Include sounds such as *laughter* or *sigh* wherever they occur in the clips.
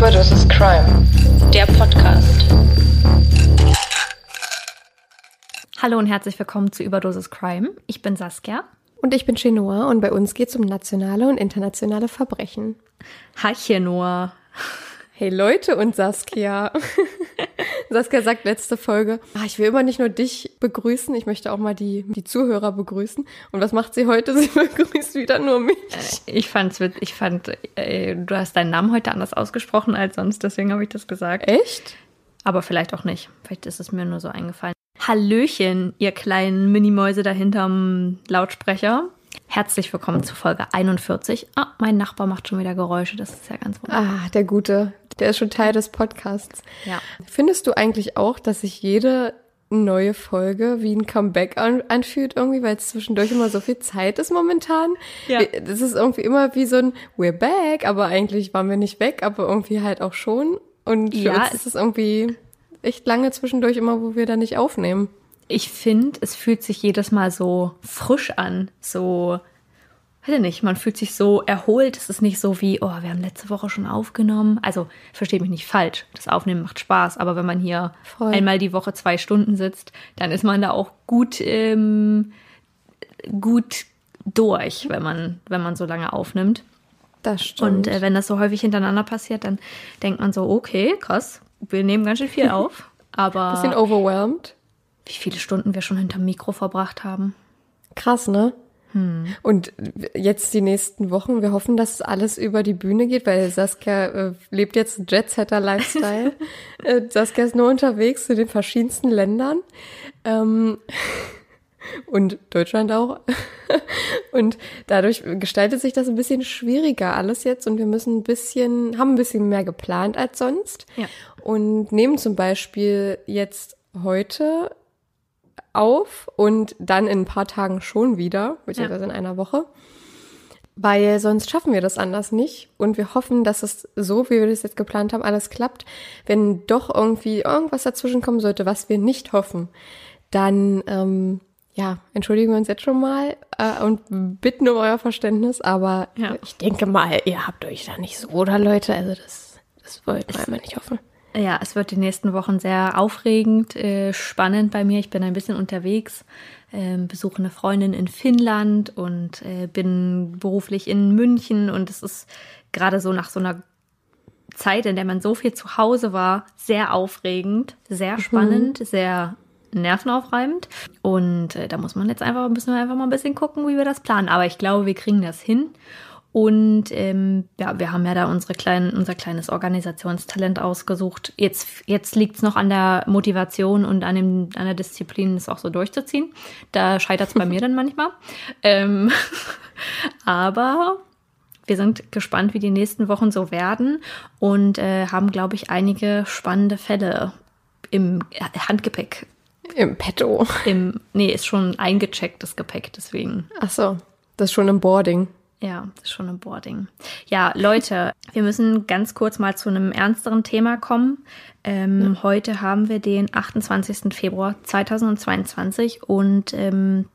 Überdosis Crime, der Podcast. Hallo und herzlich willkommen zu Überdosis Crime. Ich bin Saskia. Und ich bin Chenoa und bei uns geht es um nationale und internationale Verbrechen. Hi Chenoa. Hey Leute und Saskia. *laughs* Saskia sagt letzte Folge, ah, ich will immer nicht nur dich begrüßen, ich möchte auch mal die, die Zuhörer begrüßen. Und was macht sie heute? *laughs* Sie begrüßt wieder nur mich. Äh, ich fand's, ich fand, äh, du hast deinen Namen heute anders ausgesprochen als sonst, deswegen habe ich das gesagt. Echt? Aber vielleicht auch nicht. Vielleicht ist es mir nur so eingefallen. Hallöchen, ihr kleinen Minimäuse da hinterm Lautsprecher. Herzlich willkommen zu Folge 41. Ah, mein Nachbar macht schon wieder Geräusche, das ist ja ganz wunderbar. Ah, der Gute, der ist schon Teil des Podcasts. Ja. Findest du eigentlich auch, dass sich jede neue Folge wie ein Comeback an, anfühlt irgendwie, weil es zwischendurch immer so viel Zeit ist momentan. Ja. Das ist irgendwie immer wie so ein We're back, aber eigentlich waren wir nicht weg, aber irgendwie halt auch schon. Und für ja, uns ist es irgendwie echt lange zwischendurch immer, wo wir da nicht aufnehmen. Ich finde, es fühlt sich jedes Mal so frisch an, so weiß ich nicht, man fühlt sich so erholt. Es ist nicht so wie, oh, wir haben letzte Woche schon aufgenommen. Also, versteht mich nicht falsch. Das Aufnehmen macht Spaß. Aber wenn man hier Voll. einmal die Woche zwei Stunden sitzt, dann ist man da auch gut, ähm, gut durch, wenn man, wenn man so lange aufnimmt. Das stimmt. Und äh, wenn das so häufig hintereinander passiert, dann denkt man so, okay, krass, wir nehmen ganz schön viel *laughs* auf. Aber. Bisschen overwhelmed. Wie viele Stunden wir schon hinterm Mikro verbracht haben. Krass, ne? Hm. Und jetzt die nächsten Wochen, wir hoffen, dass alles über die Bühne geht, weil Saskia äh, lebt jetzt Jet-Setter-Lifestyle. *laughs* äh, Saskia ist nur unterwegs zu den verschiedensten Ländern. Ähm, und Deutschland auch. *laughs* und dadurch gestaltet sich das ein bisschen schwieriger alles jetzt und wir müssen ein bisschen, haben ein bisschen mehr geplant als sonst. Ja. Und nehmen zum Beispiel jetzt heute auf und dann in ein paar Tagen schon wieder, beziehungsweise ja. in einer Woche. Weil sonst schaffen wir das anders nicht. Und wir hoffen, dass es so, wie wir das jetzt geplant haben, alles klappt. Wenn doch irgendwie irgendwas dazwischen kommen sollte, was wir nicht hoffen, dann ähm, ja, entschuldigen wir uns jetzt schon mal äh, und bitten um euer Verständnis. Aber ja. ich denke mal, ihr habt euch da nicht so, oder Leute? Also das, das wollten wir einmal nicht hoffen. Ja, es wird die nächsten Wochen sehr aufregend, äh, spannend bei mir. Ich bin ein bisschen unterwegs, äh, besuche eine Freundin in Finnland und äh, bin beruflich in München. Und es ist gerade so nach so einer Zeit, in der man so viel zu Hause war, sehr aufregend, sehr mhm. spannend, mhm. sehr nervenaufreibend. Und äh, da muss man jetzt einfach, müssen wir einfach mal ein bisschen gucken, wie wir das planen. Aber ich glaube, wir kriegen das hin. Und ähm, ja, wir haben ja da unsere kleinen, unser kleines Organisationstalent ausgesucht. Jetzt, jetzt liegt es noch an der Motivation und an, dem, an der Disziplin, es auch so durchzuziehen. Da scheitert es bei mir *laughs* dann manchmal. Ähm, *laughs* aber wir sind gespannt, wie die nächsten Wochen so werden und äh, haben, glaube ich, einige spannende Fälle im Handgepäck. Im Petto. Im, nee, ist schon eingechecktes Gepäck, deswegen. Ach so, das ist schon im Boarding. Ja, das ist schon ein Boarding. Ja, Leute, wir müssen ganz kurz mal zu einem ernsteren Thema kommen. Ähm, ja. Heute haben wir den 28. Februar 2022 und ähm,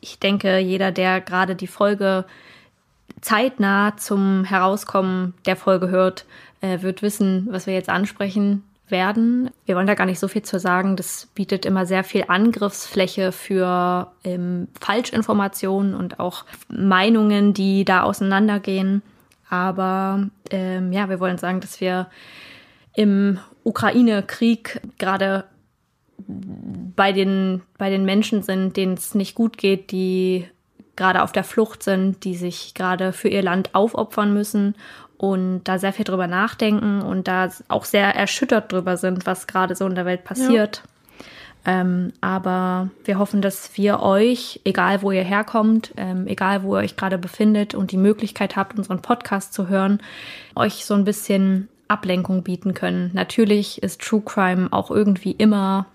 ich denke, jeder, der gerade die Folge zeitnah zum Herauskommen der Folge hört, äh, wird wissen, was wir jetzt ansprechen werden. Wir wollen da gar nicht so viel zu sagen. Das bietet immer sehr viel Angriffsfläche für ähm, Falschinformationen und auch Meinungen, die da auseinandergehen. Aber ähm, ja, wir wollen sagen, dass wir im Ukraine-Krieg gerade bei den, bei den Menschen sind, denen es nicht gut geht, die gerade auf der Flucht sind, die sich gerade für ihr Land aufopfern müssen und da sehr viel drüber nachdenken und da auch sehr erschüttert drüber sind, was gerade so in der Welt passiert. Ähm, aber wir hoffen, dass wir euch, egal wo ihr herkommt, ähm, egal wo ihr euch gerade befindet und die Möglichkeit habt, unseren Podcast zu hören, euch so ein bisschen Ablenkung bieten können. Natürlich ist True Crime auch irgendwie immer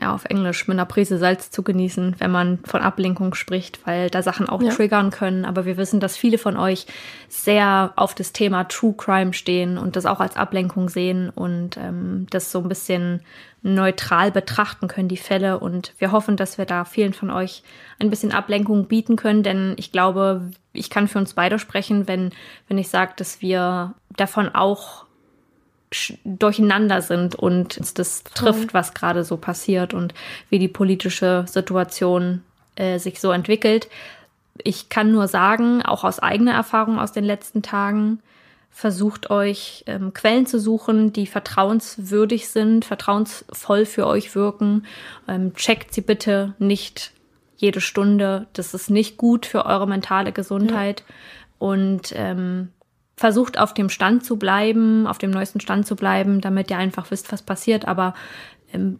ja, auf Englisch mit einer Prise Salz zu genießen, wenn man von Ablenkung spricht, weil da Sachen auch ja. triggern können. Aber wir wissen, dass viele von euch sehr auf das Thema True Crime stehen und das auch als Ablenkung sehen und ähm, das so ein bisschen neutral betrachten können, die Fälle. Und wir hoffen, dass wir da vielen von euch ein bisschen Ablenkung bieten können, denn ich glaube, ich kann für uns beide sprechen, wenn, wenn ich sage, dass wir davon auch durcheinander sind und das trifft, was gerade so passiert und wie die politische Situation äh, sich so entwickelt. Ich kann nur sagen, auch aus eigener Erfahrung aus den letzten Tagen, versucht euch ähm, Quellen zu suchen, die vertrauenswürdig sind, vertrauensvoll für euch wirken. Ähm, checkt sie bitte nicht jede Stunde. Das ist nicht gut für eure mentale Gesundheit. Ja. Und ähm, versucht auf dem Stand zu bleiben, auf dem neuesten Stand zu bleiben, damit ihr einfach wisst, was passiert. Aber ähm,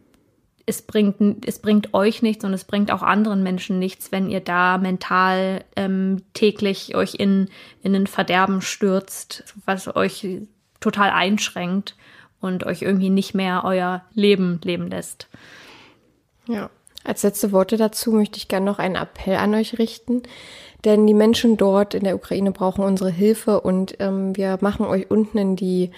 es bringt, es bringt euch nichts und es bringt auch anderen Menschen nichts, wenn ihr da mental ähm, täglich euch in, in ein Verderben stürzt, was euch total einschränkt und euch irgendwie nicht mehr euer Leben leben lässt. Ja, als letzte Worte dazu möchte ich gerne noch einen Appell an euch richten. Denn die Menschen dort in der Ukraine brauchen unsere Hilfe und ähm, wir machen euch unten in die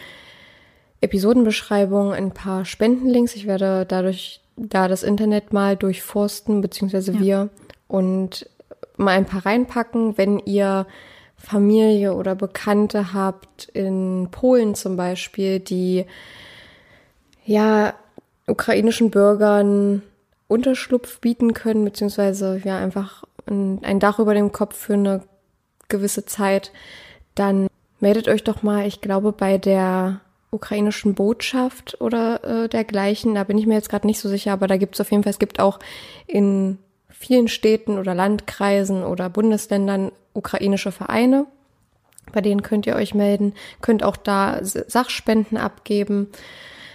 Episodenbeschreibung ein paar Spendenlinks. Ich werde dadurch da das Internet mal durchforsten, beziehungsweise ja. wir, und mal ein paar reinpacken, wenn ihr Familie oder Bekannte habt, in Polen zum Beispiel, die ja ukrainischen Bürgern Unterschlupf bieten können, beziehungsweise ja einfach ein Dach über dem Kopf für eine gewisse Zeit, dann meldet euch doch mal, ich glaube, bei der ukrainischen Botschaft oder äh, dergleichen. Da bin ich mir jetzt gerade nicht so sicher, aber da gibt es auf jeden Fall, es gibt auch in vielen Städten oder Landkreisen oder Bundesländern ukrainische Vereine. Bei denen könnt ihr euch melden, könnt auch da Sachspenden abgeben.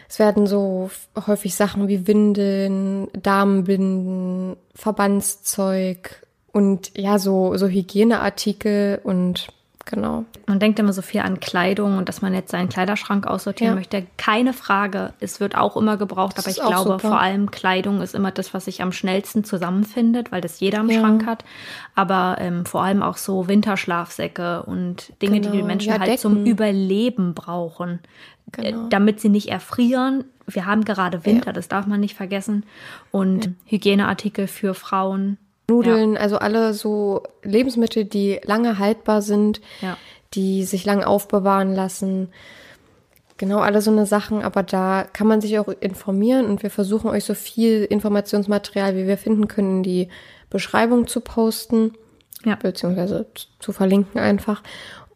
Es werden so häufig Sachen wie Windeln, Damenbinden, Verbandszeug und ja, so, so Hygieneartikel und genau. Man denkt immer so viel an Kleidung und dass man jetzt seinen Kleiderschrank aussortieren ja. möchte. Keine Frage. Es wird auch immer gebraucht, das aber ich glaube, super. vor allem Kleidung ist immer das, was sich am schnellsten zusammenfindet, weil das jeder im ja. Schrank hat. Aber ähm, vor allem auch so Winterschlafsäcke und Dinge, genau. die die genau. Menschen ja, halt Decken. zum Überleben brauchen. Äh, genau. damit sie nicht erfrieren. Wir haben gerade Winter, ja. das darf man nicht vergessen. Und ja. Hygieneartikel für Frauen. Nudeln, ja. also alle so Lebensmittel, die lange haltbar sind, die sich lang aufbewahren lassen. Genau, alle so eine Sachen, aber da kann man sich auch informieren und wir versuchen euch so viel Informationsmaterial, wie wir finden können, in die Beschreibung zu posten, ja. beziehungsweise zu verlinken einfach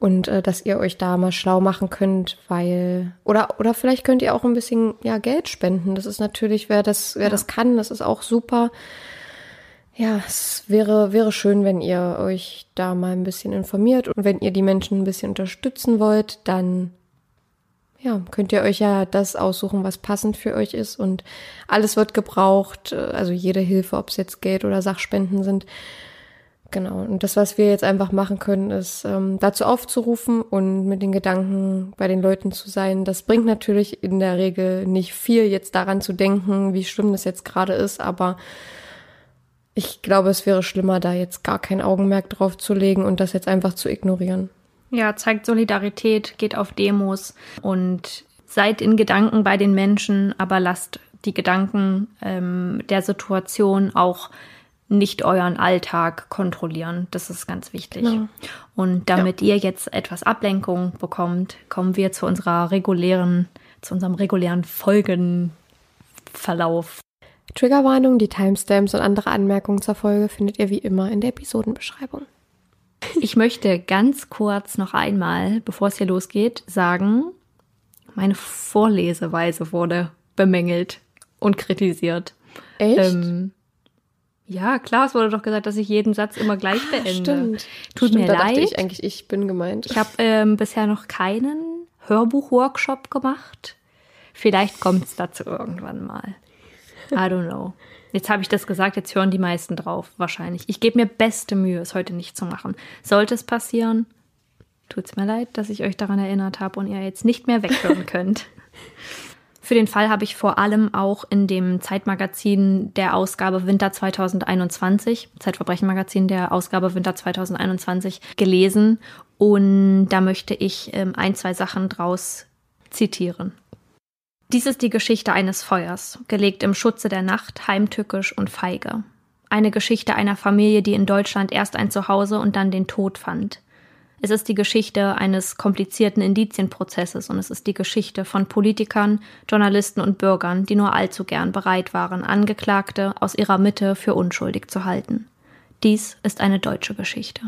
und äh, dass ihr euch da mal schlau machen könnt, weil oder oder vielleicht könnt ihr auch ein bisschen ja Geld spenden. Das ist natürlich, wer das wer ja. das kann, das ist auch super. Ja, es wäre wäre schön, wenn ihr euch da mal ein bisschen informiert und wenn ihr die Menschen ein bisschen unterstützen wollt, dann ja, könnt ihr euch ja das aussuchen, was passend für euch ist und alles wird gebraucht, äh, also jede Hilfe, ob es jetzt Geld oder Sachspenden sind. Genau. Und das, was wir jetzt einfach machen können, ist ähm, dazu aufzurufen und mit den Gedanken bei den Leuten zu sein. Das bringt natürlich in der Regel nicht viel, jetzt daran zu denken, wie schlimm das jetzt gerade ist, aber ich glaube, es wäre schlimmer, da jetzt gar kein Augenmerk drauf zu legen und das jetzt einfach zu ignorieren. Ja, zeigt Solidarität, geht auf Demos und seid in Gedanken bei den Menschen, aber lasst die Gedanken ähm, der Situation auch nicht euren Alltag kontrollieren. Das ist ganz wichtig. Genau. Und damit ja. ihr jetzt etwas Ablenkung bekommt, kommen wir zu unserer regulären, zu unserem regulären Folgenverlauf. Triggerwarnung, die Timestamps und andere Anmerkungen zur Folge findet ihr wie immer in der Episodenbeschreibung. Ich möchte ganz kurz noch einmal, bevor es hier losgeht, sagen, meine Vorleseweise wurde bemängelt und kritisiert. Echt? Ähm, ja, klar, es wurde doch gesagt, dass ich jeden Satz immer gleich ah, beende. Stimmt. Tut Stimmt, mir da leid. Dachte ich eigentlich, ich bin gemeint. Ich habe ähm, bisher noch keinen Hörbuch-Workshop gemacht. Vielleicht kommt es dazu irgendwann mal. I don't know. Jetzt habe ich das gesagt, jetzt hören die meisten drauf, wahrscheinlich. Ich gebe mir beste Mühe, es heute nicht zu machen. Sollte es passieren, tut es mir leid, dass ich euch daran erinnert habe und ihr jetzt nicht mehr weghören könnt. *laughs* Für den Fall habe ich vor allem auch in dem Zeitmagazin der Ausgabe Winter 2021, Zeitverbrechenmagazin der Ausgabe Winter 2021 gelesen und da möchte ich ähm, ein, zwei Sachen draus zitieren. Dies ist die Geschichte eines Feuers, gelegt im Schutze der Nacht, heimtückisch und feige. Eine Geschichte einer Familie, die in Deutschland erst ein Zuhause und dann den Tod fand. Es ist die Geschichte eines komplizierten Indizienprozesses und es ist die Geschichte von Politikern, Journalisten und Bürgern, die nur allzu gern bereit waren, Angeklagte aus ihrer Mitte für unschuldig zu halten. Dies ist eine deutsche Geschichte.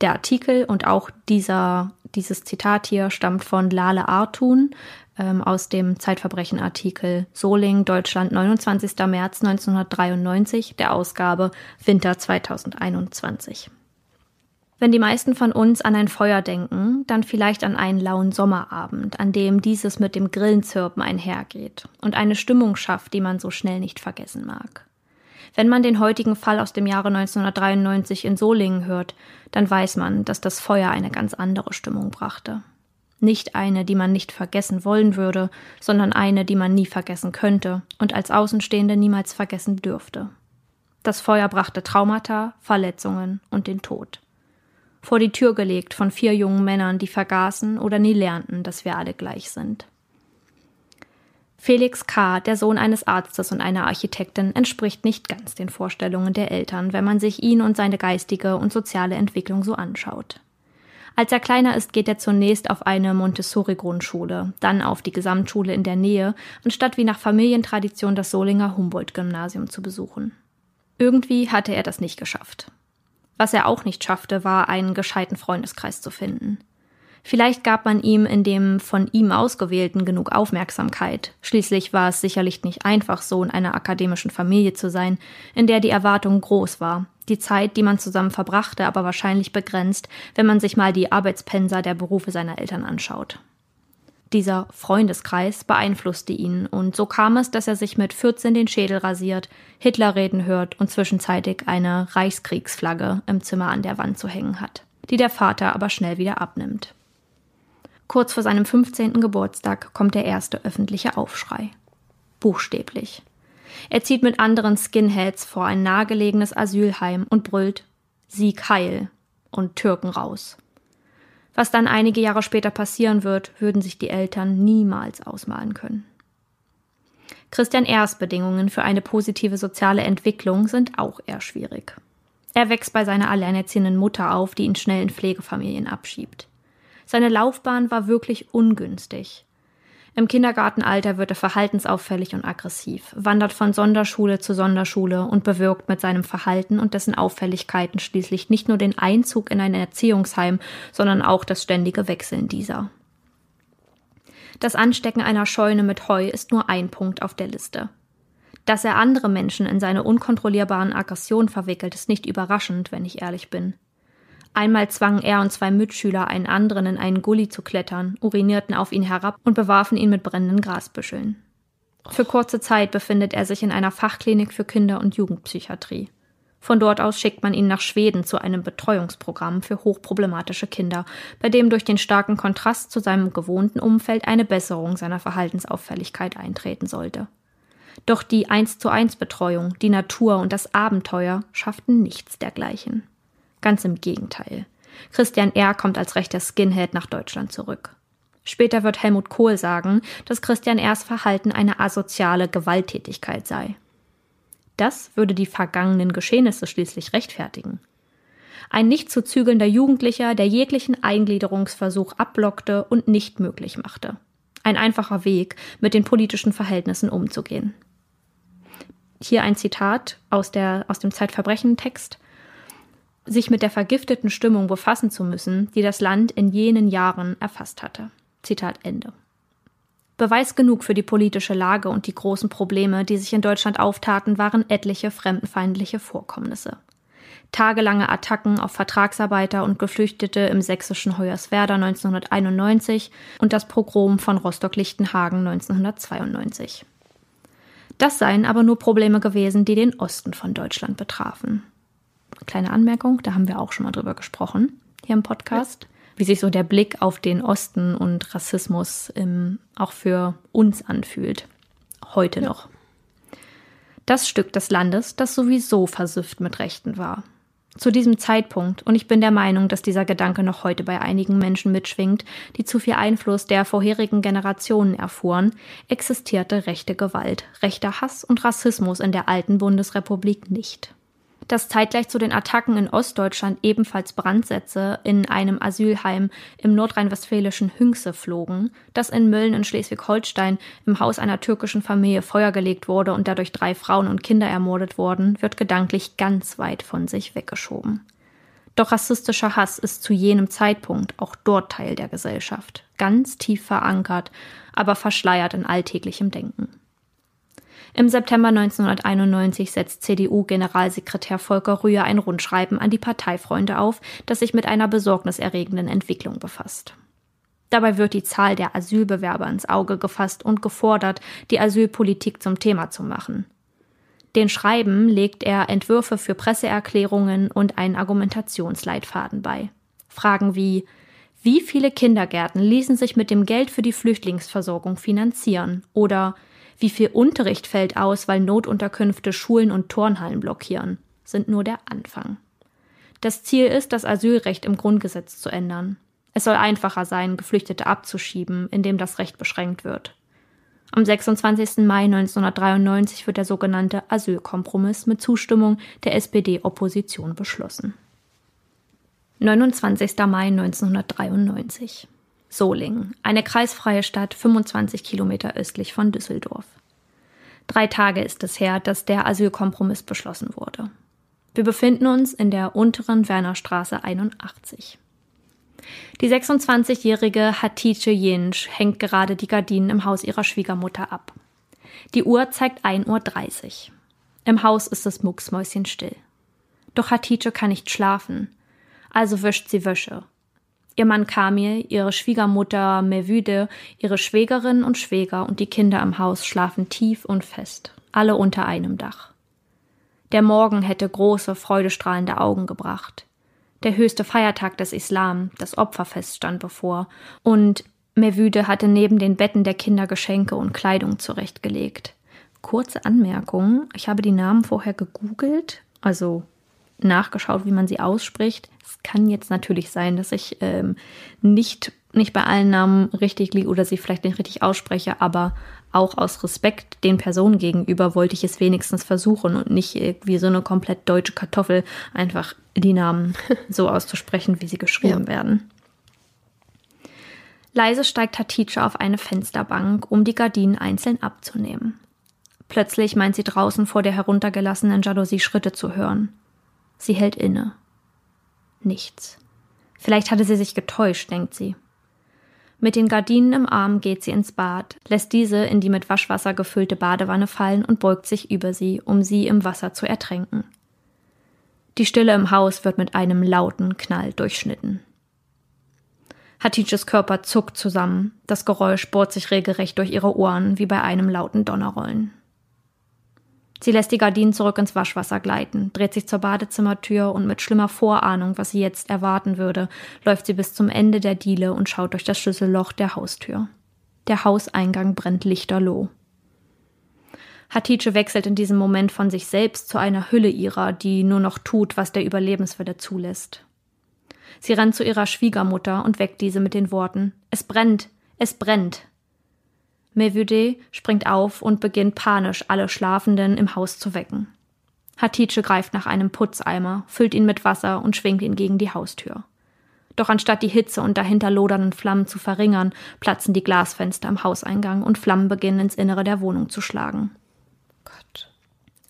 Der Artikel und auch dieser, dieses Zitat hier stammt von Lale Artun ähm, aus dem Zeitverbrechen-Artikel Soling, Deutschland, 29. März 1993, der Ausgabe Winter 2021. Wenn die meisten von uns an ein Feuer denken, dann vielleicht an einen lauen Sommerabend, an dem dieses mit dem Grillenzirpen einhergeht und eine Stimmung schafft, die man so schnell nicht vergessen mag. Wenn man den heutigen Fall aus dem Jahre 1993 in Solingen hört, dann weiß man, dass das Feuer eine ganz andere Stimmung brachte. Nicht eine, die man nicht vergessen wollen würde, sondern eine, die man nie vergessen könnte und als Außenstehende niemals vergessen dürfte. Das Feuer brachte Traumata, Verletzungen und den Tod vor die Tür gelegt von vier jungen Männern, die vergaßen oder nie lernten, dass wir alle gleich sind. Felix K., der Sohn eines Arztes und einer Architektin, entspricht nicht ganz den Vorstellungen der Eltern, wenn man sich ihn und seine geistige und soziale Entwicklung so anschaut. Als er kleiner ist, geht er zunächst auf eine Montessori-Grundschule, dann auf die Gesamtschule in der Nähe, anstatt wie nach Familientradition das Solinger Humboldt-Gymnasium zu besuchen. Irgendwie hatte er das nicht geschafft. Was er auch nicht schaffte, war einen gescheiten Freundeskreis zu finden. Vielleicht gab man ihm in dem von ihm ausgewählten genug Aufmerksamkeit. Schließlich war es sicherlich nicht einfach, Sohn einer akademischen Familie zu sein, in der die Erwartung groß war. Die Zeit, die man zusammen verbrachte, aber wahrscheinlich begrenzt, wenn man sich mal die Arbeitspenser der Berufe seiner Eltern anschaut. Dieser Freundeskreis beeinflusste ihn, und so kam es, dass er sich mit 14 den Schädel rasiert, Hitlerreden hört und zwischenzeitig eine Reichskriegsflagge im Zimmer an der Wand zu hängen hat, die der Vater aber schnell wieder abnimmt. Kurz vor seinem 15. Geburtstag kommt der erste öffentliche Aufschrei. Buchstäblich. Er zieht mit anderen Skinheads vor ein nahegelegenes Asylheim und brüllt Sieg heil und Türken raus. Was dann einige Jahre später passieren wird, würden sich die Eltern niemals ausmalen können. Christian Ehrs Bedingungen für eine positive soziale Entwicklung sind auch eher schwierig. Er wächst bei seiner alleinerziehenden Mutter auf, die ihn schnell in Pflegefamilien abschiebt. Seine Laufbahn war wirklich ungünstig. Im Kindergartenalter wird er verhaltensauffällig und aggressiv, wandert von Sonderschule zu Sonderschule und bewirkt mit seinem Verhalten und dessen Auffälligkeiten schließlich nicht nur den Einzug in ein Erziehungsheim, sondern auch das ständige Wechseln dieser. Das Anstecken einer Scheune mit Heu ist nur ein Punkt auf der Liste. Dass er andere Menschen in seine unkontrollierbaren Aggressionen verwickelt, ist nicht überraschend, wenn ich ehrlich bin. Einmal zwangen er und zwei Mitschüler einen anderen in einen Gully zu klettern, urinierten auf ihn herab und bewarfen ihn mit brennenden Grasbüscheln. Für kurze Zeit befindet er sich in einer Fachklinik für Kinder- und Jugendpsychiatrie. Von dort aus schickt man ihn nach Schweden zu einem Betreuungsprogramm für hochproblematische Kinder, bei dem durch den starken Kontrast zu seinem gewohnten Umfeld eine Besserung seiner Verhaltensauffälligkeit eintreten sollte. Doch die 1 zu 1 Betreuung, die Natur und das Abenteuer schafften nichts dergleichen. Ganz im Gegenteil. Christian R. kommt als rechter Skinhead nach Deutschland zurück. Später wird Helmut Kohl sagen, dass Christian R.'s Verhalten eine asoziale Gewalttätigkeit sei. Das würde die vergangenen Geschehnisse schließlich rechtfertigen. Ein nicht zu zügelnder Jugendlicher, der jeglichen Eingliederungsversuch abblockte und nicht möglich machte. Ein einfacher Weg, mit den politischen Verhältnissen umzugehen. Hier ein Zitat aus, der, aus dem Zeitverbrechen-Text sich mit der vergifteten Stimmung befassen zu müssen, die das Land in jenen Jahren erfasst hatte. Zitat Ende. Beweis genug für die politische Lage und die großen Probleme, die sich in Deutschland auftaten, waren etliche fremdenfeindliche Vorkommnisse. Tagelange Attacken auf Vertragsarbeiter und Geflüchtete im sächsischen Hoyerswerda 1991 und das Pogrom von Rostock-Lichtenhagen 1992. Das seien aber nur Probleme gewesen, die den Osten von Deutschland betrafen. Kleine Anmerkung, da haben wir auch schon mal drüber gesprochen, hier im Podcast, wie sich so der Blick auf den Osten und Rassismus ähm, auch für uns anfühlt. Heute ja. noch. Das Stück des Landes, das sowieso versüfft mit Rechten war. Zu diesem Zeitpunkt, und ich bin der Meinung, dass dieser Gedanke noch heute bei einigen Menschen mitschwingt, die zu viel Einfluss der vorherigen Generationen erfuhren, existierte rechte Gewalt, rechter Hass und Rassismus in der alten Bundesrepublik nicht dass zeitgleich zu den Attacken in Ostdeutschland ebenfalls Brandsätze in einem Asylheim im nordrhein-westfälischen Hünxe flogen, dass in Mölln in Schleswig-Holstein im Haus einer türkischen Familie Feuer gelegt wurde und dadurch drei Frauen und Kinder ermordet wurden, wird gedanklich ganz weit von sich weggeschoben. Doch rassistischer Hass ist zu jenem Zeitpunkt auch dort Teil der Gesellschaft, ganz tief verankert, aber verschleiert in alltäglichem Denken. Im September 1991 setzt CDU-Generalsekretär Volker Rühr ein Rundschreiben an die Parteifreunde auf, das sich mit einer besorgniserregenden Entwicklung befasst. Dabei wird die Zahl der Asylbewerber ins Auge gefasst und gefordert, die Asylpolitik zum Thema zu machen. Den Schreiben legt er Entwürfe für Presseerklärungen und einen Argumentationsleitfaden bei. Fragen wie Wie viele Kindergärten ließen sich mit dem Geld für die Flüchtlingsversorgung finanzieren? Oder wie viel Unterricht fällt aus, weil Notunterkünfte Schulen und Turnhallen blockieren, sind nur der Anfang. Das Ziel ist, das Asylrecht im Grundgesetz zu ändern. Es soll einfacher sein, Geflüchtete abzuschieben, indem das Recht beschränkt wird. Am 26. Mai 1993 wird der sogenannte Asylkompromiss mit Zustimmung der SPD-Opposition beschlossen. 29. Mai 1993 Solingen, eine kreisfreie Stadt 25 Kilometer östlich von Düsseldorf. Drei Tage ist es her, dass der Asylkompromiss beschlossen wurde. Wir befinden uns in der unteren Wernerstraße 81. Die 26-jährige Hatice Jensch hängt gerade die Gardinen im Haus ihrer Schwiegermutter ab. Die Uhr zeigt 1.30 Uhr. Im Haus ist es mucksmäuschenstill. Doch Hatice kann nicht schlafen. Also wäscht sie Wäsche Ihr Mann Kamil, ihre Schwiegermutter Mevüde, ihre Schwägerin und Schwäger und die Kinder im Haus schlafen tief und fest, alle unter einem Dach. Der Morgen hätte große, freudestrahlende Augen gebracht. Der höchste Feiertag des Islam, das Opferfest, stand bevor, und Mevüde hatte neben den Betten der Kinder Geschenke und Kleidung zurechtgelegt. Kurze Anmerkung, ich habe die Namen vorher gegoogelt, also nachgeschaut, wie man sie ausspricht. Es kann jetzt natürlich sein, dass ich ähm, nicht, nicht bei allen Namen richtig liege oder sie vielleicht nicht richtig ausspreche, aber auch aus Respekt den Personen gegenüber wollte ich es wenigstens versuchen und nicht wie so eine komplett deutsche Kartoffel einfach die Namen *laughs* so auszusprechen, wie sie geschrieben ja. werden. Leise steigt Hatice auf eine Fensterbank, um die Gardinen einzeln abzunehmen. Plötzlich meint sie draußen vor der heruntergelassenen Jalousie Schritte zu hören. Sie hält inne. Nichts. Vielleicht hatte sie sich getäuscht, denkt sie. Mit den Gardinen im Arm geht sie ins Bad, lässt diese in die mit Waschwasser gefüllte Badewanne fallen und beugt sich über sie, um sie im Wasser zu ertränken. Die Stille im Haus wird mit einem lauten Knall durchschnitten. Hatices Körper zuckt zusammen, das Geräusch bohrt sich regelrecht durch ihre Ohren wie bei einem lauten Donnerrollen. Sie lässt die Gardinen zurück ins Waschwasser gleiten, dreht sich zur Badezimmertür und mit schlimmer Vorahnung, was sie jetzt erwarten würde, läuft sie bis zum Ende der Diele und schaut durch das Schlüsselloch der Haustür. Der Hauseingang brennt lichterloh. Hatice wechselt in diesem Moment von sich selbst zu einer Hülle ihrer, die nur noch tut, was der Überlebenswille zulässt. Sie rennt zu ihrer Schwiegermutter und weckt diese mit den Worten Es brennt, es brennt. Mevüde springt auf und beginnt panisch alle Schlafenden im Haus zu wecken. Hatice greift nach einem Putzeimer, füllt ihn mit Wasser und schwingt ihn gegen die Haustür. Doch anstatt die Hitze und dahinter lodernden Flammen zu verringern, platzen die Glasfenster am Hauseingang und Flammen beginnen ins Innere der Wohnung zu schlagen.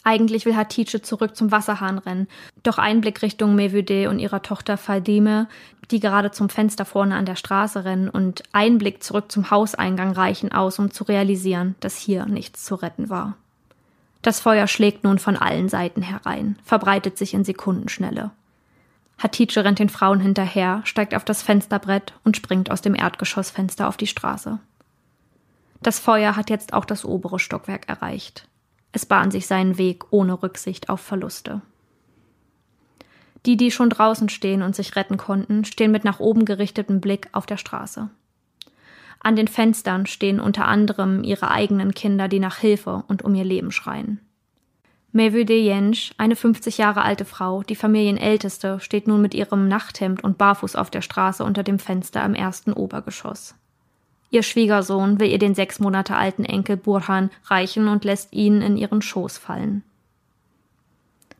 Eigentlich will Hatice zurück zum Wasserhahn rennen, doch ein Blick Richtung Mevüde und ihrer Tochter Fadime, die gerade zum Fenster vorne an der Straße rennen und ein Blick zurück zum Hauseingang reichen aus, um zu realisieren, dass hier nichts zu retten war. Das Feuer schlägt nun von allen Seiten herein, verbreitet sich in Sekundenschnelle. Hatice rennt den Frauen hinterher, steigt auf das Fensterbrett und springt aus dem Erdgeschossfenster auf die Straße. Das Feuer hat jetzt auch das obere Stockwerk erreicht. Es bahnt sich seinen Weg ohne Rücksicht auf Verluste. Die, die schon draußen stehen und sich retten konnten, stehen mit nach oben gerichtetem Blick auf der Straße. An den Fenstern stehen unter anderem ihre eigenen Kinder, die nach Hilfe und um ihr Leben schreien. Mevu de Jensch, eine 50 Jahre alte Frau, die Familienälteste, steht nun mit ihrem Nachthemd und barfuß auf der Straße unter dem Fenster im ersten Obergeschoss. Ihr Schwiegersohn will ihr den sechs Monate alten Enkel Burhan reichen und lässt ihn in ihren Schoß fallen.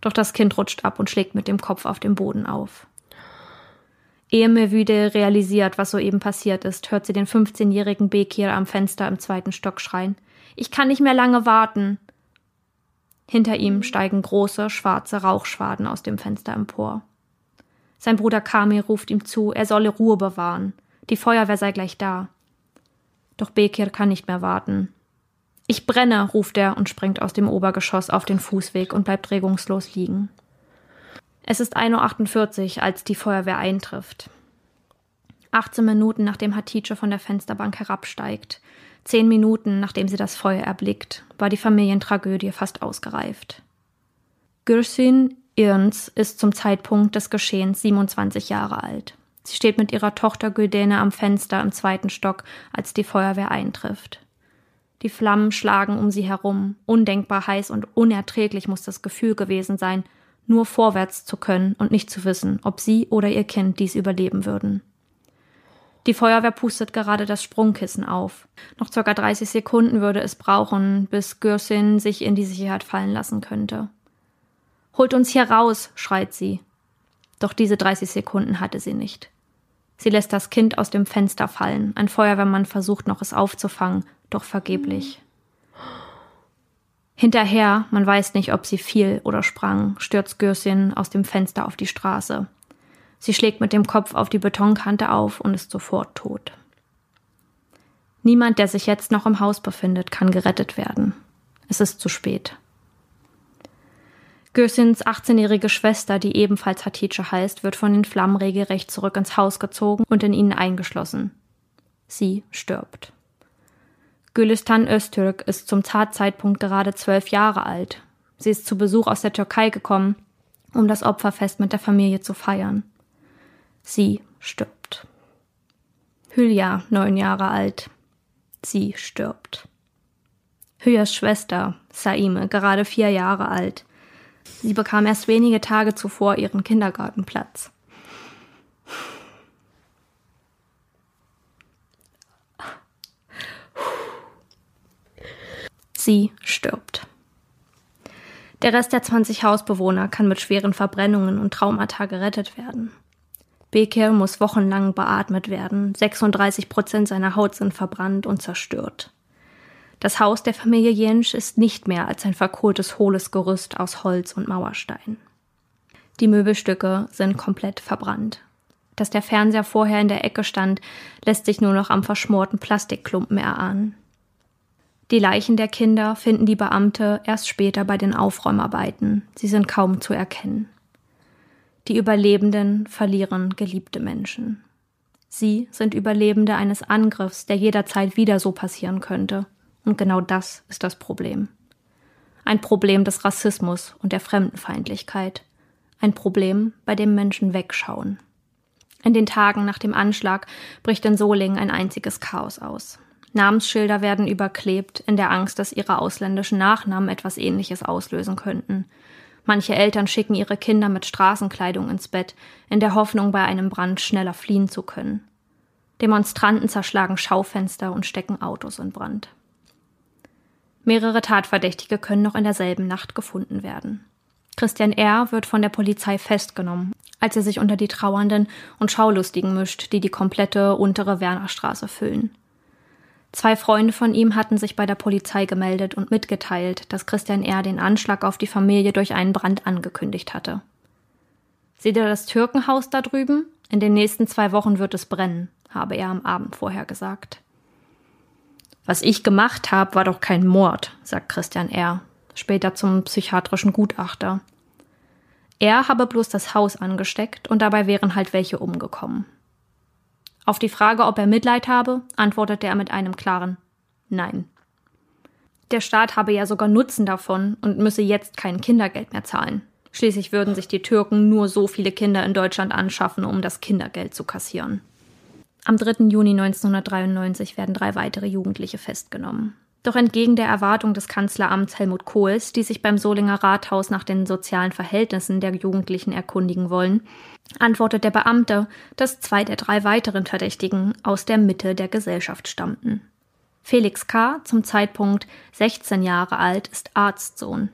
Doch das Kind rutscht ab und schlägt mit dem Kopf auf dem Boden auf. Ehe Mevüde realisiert, was soeben passiert ist, hört sie den 15-jährigen Bekir am Fenster im zweiten Stock schreien. Ich kann nicht mehr lange warten. Hinter ihm steigen große, schwarze Rauchschwaden aus dem Fenster empor. Sein Bruder Kamir ruft ihm zu, er solle Ruhe bewahren. Die Feuerwehr sei gleich da. Doch Bekir kann nicht mehr warten. Ich brenne, ruft er und springt aus dem Obergeschoss auf den Fußweg und bleibt regungslos liegen. Es ist 1.48 Uhr, als die Feuerwehr eintrifft. 18 Minuten nachdem Hatice von der Fensterbank herabsteigt, zehn Minuten nachdem sie das Feuer erblickt, war die Familientragödie fast ausgereift. Gürsin Irns ist zum Zeitpunkt des Geschehens 27 Jahre alt. Sie steht mit ihrer Tochter Güldene am Fenster im zweiten Stock, als die Feuerwehr eintrifft. Die Flammen schlagen um sie herum. Undenkbar heiß und unerträglich muss das Gefühl gewesen sein, nur vorwärts zu können und nicht zu wissen, ob sie oder ihr Kind dies überleben würden. Die Feuerwehr pustet gerade das Sprungkissen auf. Noch circa 30 Sekunden würde es brauchen, bis Gürsin sich in die Sicherheit fallen lassen könnte. Holt uns hier raus, schreit sie. Doch diese 30 Sekunden hatte sie nicht. Sie lässt das Kind aus dem Fenster fallen. Ein Feuerwehrmann versucht noch, es aufzufangen, doch vergeblich. Hinterher, man weiß nicht, ob sie fiel oder sprang, stürzt Gürsin aus dem Fenster auf die Straße. Sie schlägt mit dem Kopf auf die Betonkante auf und ist sofort tot. Niemand, der sich jetzt noch im Haus befindet, kann gerettet werden. Es ist zu spät. Gürsins 18-jährige Schwester, die ebenfalls Hatice heißt, wird von den Flammen regelrecht zurück ins Haus gezogen und in ihnen eingeschlossen. Sie stirbt. Gülistan Öztürk ist zum Tatzeitpunkt gerade zwölf Jahre alt. Sie ist zu Besuch aus der Türkei gekommen, um das Opferfest mit der Familie zu feiern. Sie stirbt. Hülya, neun Jahre alt. Sie stirbt. Hüyas Schwester, Saime, gerade vier Jahre alt. Sie bekam erst wenige Tage zuvor ihren Kindergartenplatz. Sie stirbt. Der Rest der 20 Hausbewohner kann mit schweren Verbrennungen und Traumata gerettet werden. Bekir muss wochenlang beatmet werden, 36 Prozent seiner Haut sind verbrannt und zerstört. Das Haus der Familie Jensch ist nicht mehr als ein verkohltes hohles Gerüst aus Holz und Mauerstein. Die Möbelstücke sind komplett verbrannt. Dass der Fernseher vorher in der Ecke stand, lässt sich nur noch am verschmorten Plastikklumpen erahnen. Die Leichen der Kinder finden die Beamte erst später bei den Aufräumarbeiten. Sie sind kaum zu erkennen. Die Überlebenden verlieren geliebte Menschen. Sie sind Überlebende eines Angriffs, der jederzeit wieder so passieren könnte. Und genau das ist das Problem. Ein Problem des Rassismus und der Fremdenfeindlichkeit. Ein Problem, bei dem Menschen wegschauen. In den Tagen nach dem Anschlag bricht in Solingen ein einziges Chaos aus. Namensschilder werden überklebt, in der Angst, dass ihre ausländischen Nachnamen etwas Ähnliches auslösen könnten. Manche Eltern schicken ihre Kinder mit Straßenkleidung ins Bett, in der Hoffnung, bei einem Brand schneller fliehen zu können. Demonstranten zerschlagen Schaufenster und stecken Autos in Brand. Mehrere Tatverdächtige können noch in derselben Nacht gefunden werden. Christian R. wird von der Polizei festgenommen, als er sich unter die Trauernden und Schaulustigen mischt, die die komplette untere Wernerstraße füllen. Zwei Freunde von ihm hatten sich bei der Polizei gemeldet und mitgeteilt, dass Christian R. den Anschlag auf die Familie durch einen Brand angekündigt hatte. Seht ihr das Türkenhaus da drüben? In den nächsten zwei Wochen wird es brennen, habe er am Abend vorher gesagt. Was ich gemacht habe, war doch kein Mord, sagt Christian R., später zum psychiatrischen Gutachter. Er habe bloß das Haus angesteckt und dabei wären halt welche umgekommen. Auf die Frage, ob er Mitleid habe, antwortete er mit einem klaren Nein. Der Staat habe ja sogar Nutzen davon und müsse jetzt kein Kindergeld mehr zahlen. Schließlich würden sich die Türken nur so viele Kinder in Deutschland anschaffen, um das Kindergeld zu kassieren. Am 3. Juni 1993 werden drei weitere Jugendliche festgenommen. Doch entgegen der Erwartung des Kanzleramts Helmut Kohls, die sich beim Solinger Rathaus nach den sozialen Verhältnissen der Jugendlichen erkundigen wollen, antwortet der Beamte, dass zwei der drei weiteren Verdächtigen aus der Mitte der Gesellschaft stammten. Felix K., zum Zeitpunkt 16 Jahre alt, ist Arztsohn.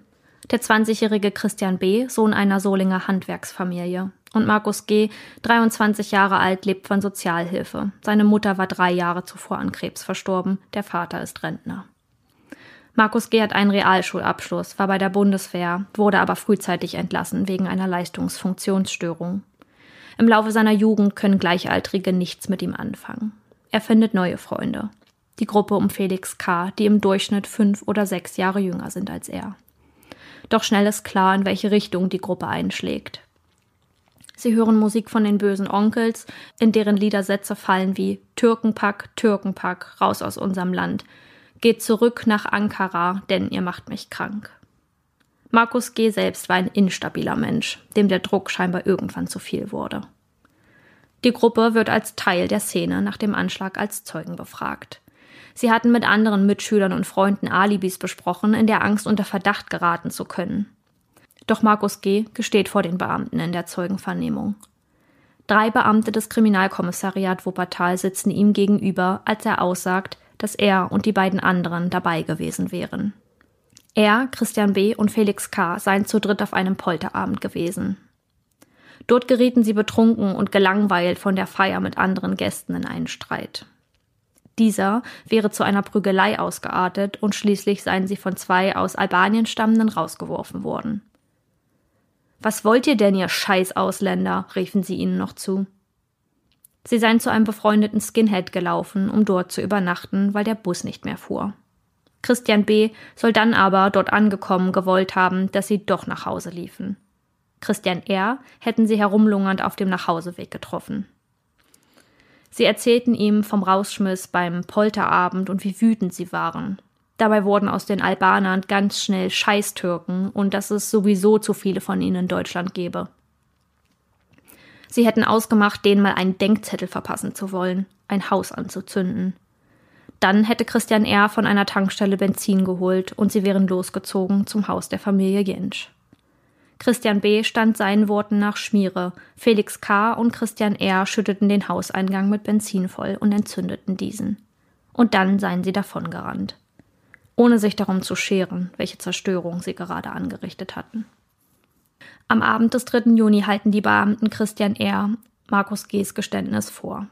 Der 20-jährige Christian B., Sohn einer Solinger Handwerksfamilie. Und Markus G., 23 Jahre alt, lebt von Sozialhilfe. Seine Mutter war drei Jahre zuvor an Krebs verstorben, der Vater ist Rentner. Markus G. hat einen Realschulabschluss, war bei der Bundeswehr, wurde aber frühzeitig entlassen wegen einer Leistungsfunktionsstörung. Im Laufe seiner Jugend können Gleichaltrige nichts mit ihm anfangen. Er findet neue Freunde die Gruppe um Felix K., die im Durchschnitt fünf oder sechs Jahre jünger sind als er. Doch schnell ist klar, in welche Richtung die Gruppe einschlägt. Sie hören Musik von den bösen Onkels, in deren Liedersätze fallen wie Türkenpack, Türkenpack, raus aus unserem Land, geht zurück nach Ankara, denn ihr macht mich krank. Markus G. selbst war ein instabiler Mensch, dem der Druck scheinbar irgendwann zu viel wurde. Die Gruppe wird als Teil der Szene nach dem Anschlag als Zeugen befragt. Sie hatten mit anderen Mitschülern und Freunden Alibis besprochen, in der Angst unter Verdacht geraten zu können. Doch Markus G. gesteht vor den Beamten in der Zeugenvernehmung. Drei Beamte des Kriminalkommissariat Wuppertal sitzen ihm gegenüber, als er aussagt, dass er und die beiden anderen dabei gewesen wären. Er, Christian B. und Felix K. seien zu dritt auf einem Polterabend gewesen. Dort gerieten sie betrunken und gelangweilt von der Feier mit anderen Gästen in einen Streit. Dieser wäre zu einer Prügelei ausgeartet und schließlich seien sie von zwei aus Albanien stammenden rausgeworfen worden. Was wollt ihr denn, ihr scheiß Ausländer? riefen sie ihnen noch zu. Sie seien zu einem befreundeten Skinhead gelaufen, um dort zu übernachten, weil der Bus nicht mehr fuhr. Christian B. soll dann aber dort angekommen gewollt haben, dass sie doch nach Hause liefen. Christian R. hätten sie herumlungernd auf dem Nachhauseweg getroffen. Sie erzählten ihm vom Rausschmiss beim Polterabend und wie wütend sie waren. Dabei wurden aus den Albanern ganz schnell Scheißtürken und dass es sowieso zu viele von ihnen in Deutschland gäbe. Sie hätten ausgemacht, denen mal einen Denkzettel verpassen zu wollen, ein Haus anzuzünden. Dann hätte Christian R. von einer Tankstelle Benzin geholt und sie wären losgezogen zum Haus der Familie Jentsch. Christian B. stand seinen Worten nach Schmiere. Felix K. und Christian R. schütteten den Hauseingang mit Benzin voll und entzündeten diesen. Und dann seien sie davongerannt. Ohne sich darum zu scheren, welche Zerstörung sie gerade angerichtet hatten. Am Abend des 3. Juni halten die Beamten Christian R. Markus G.s Geständnis vor.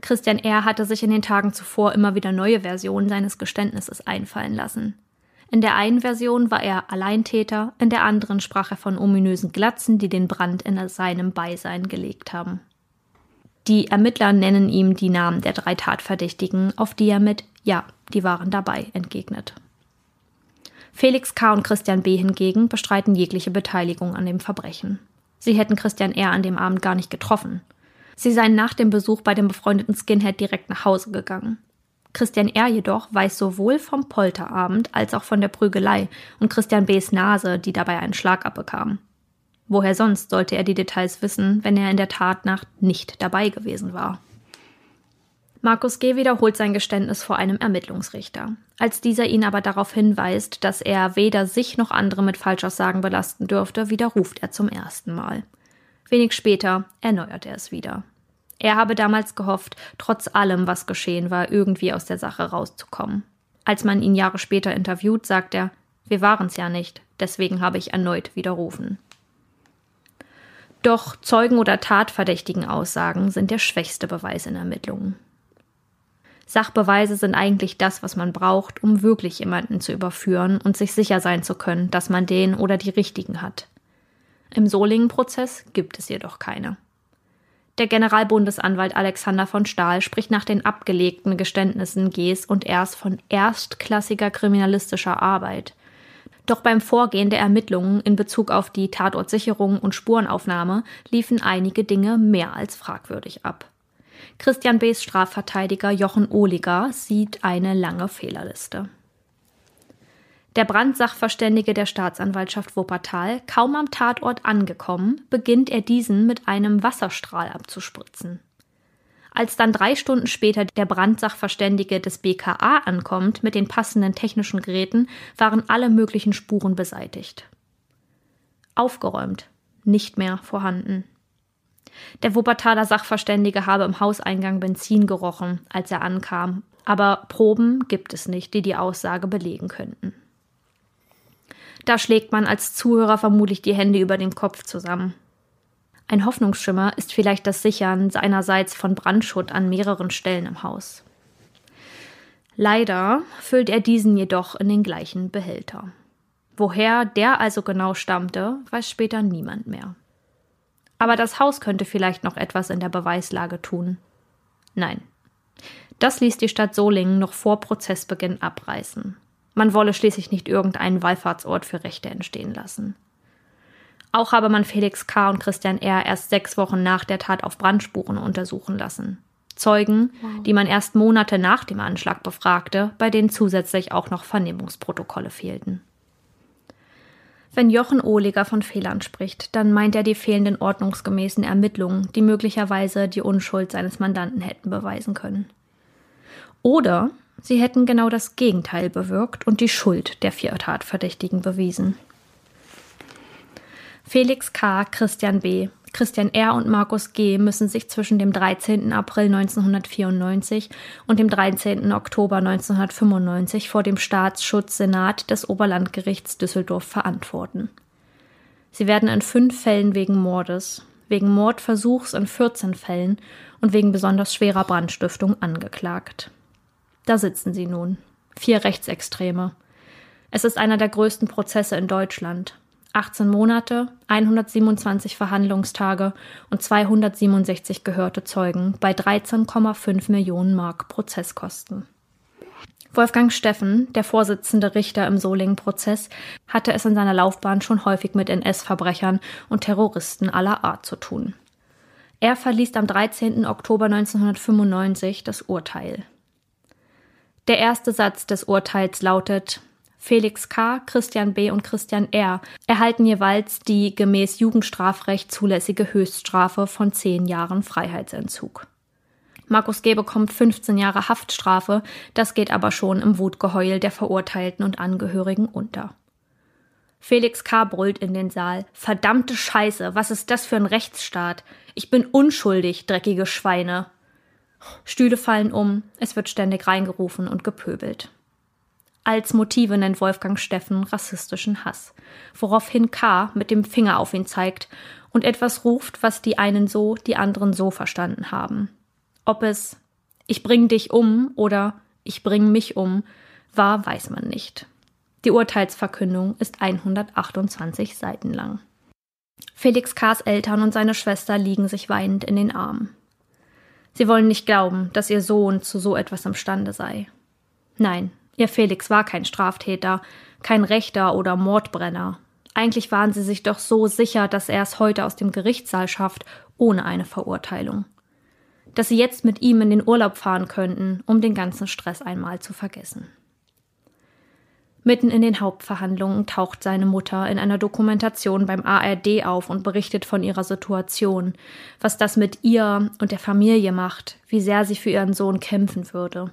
Christian R. hatte sich in den Tagen zuvor immer wieder neue Versionen seines Geständnisses einfallen lassen. In der einen Version war er Alleintäter, in der anderen sprach er von ominösen Glatzen, die den Brand in seinem Beisein gelegt haben. Die Ermittler nennen ihm die Namen der drei Tatverdächtigen, auf die er mit Ja, die waren dabei entgegnet. Felix K. und Christian B. hingegen bestreiten jegliche Beteiligung an dem Verbrechen. Sie hätten Christian R. an dem Abend gar nicht getroffen. Sie seien nach dem Besuch bei dem befreundeten Skinhead direkt nach Hause gegangen. Christian R. jedoch weiß sowohl vom Polterabend als auch von der Prügelei und Christian B.s Nase, die dabei einen Schlag abbekam. Woher sonst sollte er die Details wissen, wenn er in der Tatnacht nicht dabei gewesen war? Markus G. wiederholt sein Geständnis vor einem Ermittlungsrichter. Als dieser ihn aber darauf hinweist, dass er weder sich noch andere mit Falschaussagen belasten dürfte, widerruft er zum ersten Mal. Wenig später erneuert er es wieder. Er habe damals gehofft, trotz allem, was geschehen war, irgendwie aus der Sache rauszukommen. Als man ihn Jahre später interviewt, sagt er, wir waren's ja nicht, deswegen habe ich erneut widerrufen. Doch Zeugen oder tatverdächtigen Aussagen sind der schwächste Beweis in Ermittlungen. Sachbeweise sind eigentlich das, was man braucht, um wirklich jemanden zu überführen und sich sicher sein zu können, dass man den oder die richtigen hat. Im Solingen-Prozess gibt es jedoch keine. Der Generalbundesanwalt Alexander von Stahl spricht nach den abgelegten Geständnissen Gs und Rs von erstklassiger kriminalistischer Arbeit. Doch beim Vorgehen der Ermittlungen in Bezug auf die Tatortsicherung und Spurenaufnahme liefen einige Dinge mehr als fragwürdig ab. Christian B.s Strafverteidiger Jochen Ohliger sieht eine lange Fehlerliste. Der Brandsachverständige der Staatsanwaltschaft Wuppertal, kaum am Tatort angekommen, beginnt er diesen mit einem Wasserstrahl abzuspritzen. Als dann drei Stunden später der Brandsachverständige des BKA ankommt mit den passenden technischen Geräten, waren alle möglichen Spuren beseitigt. Aufgeräumt, nicht mehr vorhanden. Der Wuppertaler Sachverständige habe im Hauseingang Benzin gerochen, als er ankam, aber Proben gibt es nicht, die die Aussage belegen könnten. Da schlägt man als Zuhörer vermutlich die Hände über den Kopf zusammen. Ein Hoffnungsschimmer ist vielleicht das Sichern seinerseits von Brandschutt an mehreren Stellen im Haus. Leider füllt er diesen jedoch in den gleichen Behälter. Woher der also genau stammte, weiß später niemand mehr. Aber das Haus könnte vielleicht noch etwas in der Beweislage tun. Nein. Das ließ die Stadt Solingen noch vor Prozessbeginn abreißen. Man wolle schließlich nicht irgendeinen Wallfahrtsort für Rechte entstehen lassen. Auch habe man Felix K. und Christian R. erst sechs Wochen nach der Tat auf Brandspuren untersuchen lassen. Zeugen, wow. die man erst Monate nach dem Anschlag befragte, bei denen zusätzlich auch noch Vernehmungsprotokolle fehlten. Wenn Jochen Ohliger von Fehlern spricht, dann meint er die fehlenden ordnungsgemäßen Ermittlungen, die möglicherweise die Unschuld seines Mandanten hätten beweisen können. Oder sie hätten genau das Gegenteil bewirkt und die Schuld der vier Tatverdächtigen bewiesen. Felix K., Christian B., Christian R. und Markus G. müssen sich zwischen dem 13. April 1994 und dem 13. Oktober 1995 vor dem Staatsschutzsenat des Oberlandgerichts Düsseldorf verantworten. Sie werden in fünf Fällen wegen Mordes, wegen Mordversuchs in 14 Fällen und wegen besonders schwerer Brandstiftung angeklagt. Da sitzen sie nun. Vier Rechtsextreme. Es ist einer der größten Prozesse in Deutschland. 18 Monate, 127 Verhandlungstage und 267 gehörte Zeugen bei 13,5 Millionen Mark Prozesskosten. Wolfgang Steffen, der Vorsitzende Richter im Solingen-Prozess, hatte es in seiner Laufbahn schon häufig mit NS-Verbrechern und Terroristen aller Art zu tun. Er verließ am 13. Oktober 1995 das Urteil. Der erste Satz des Urteils lautet Felix K., Christian B. und Christian R. erhalten jeweils die gemäß Jugendstrafrecht zulässige Höchststrafe von zehn Jahren Freiheitsentzug. Markus G. bekommt 15 Jahre Haftstrafe, das geht aber schon im Wutgeheul der Verurteilten und Angehörigen unter. Felix K. brüllt in den Saal. Verdammte Scheiße, was ist das für ein Rechtsstaat? Ich bin unschuldig, dreckige Schweine. Stühle fallen um, es wird ständig reingerufen und gepöbelt. Als Motive nennt Wolfgang Steffen rassistischen Hass, woraufhin K. mit dem Finger auf ihn zeigt und etwas ruft, was die einen so, die anderen so verstanden haben. Ob es Ich bring dich um oder Ich bring mich um war, weiß man nicht. Die Urteilsverkündung ist 128 Seiten lang. Felix K.s Eltern und seine Schwester liegen sich weinend in den Armen. Sie wollen nicht glauben, dass ihr Sohn zu so etwas imstande sei. Nein, Ihr Felix war kein Straftäter, kein Rechter oder Mordbrenner. Eigentlich waren sie sich doch so sicher, dass er es heute aus dem Gerichtssaal schafft, ohne eine Verurteilung. Dass sie jetzt mit ihm in den Urlaub fahren könnten, um den ganzen Stress einmal zu vergessen. Mitten in den Hauptverhandlungen taucht seine Mutter in einer Dokumentation beim ARD auf und berichtet von ihrer Situation, was das mit ihr und der Familie macht, wie sehr sie für ihren Sohn kämpfen würde.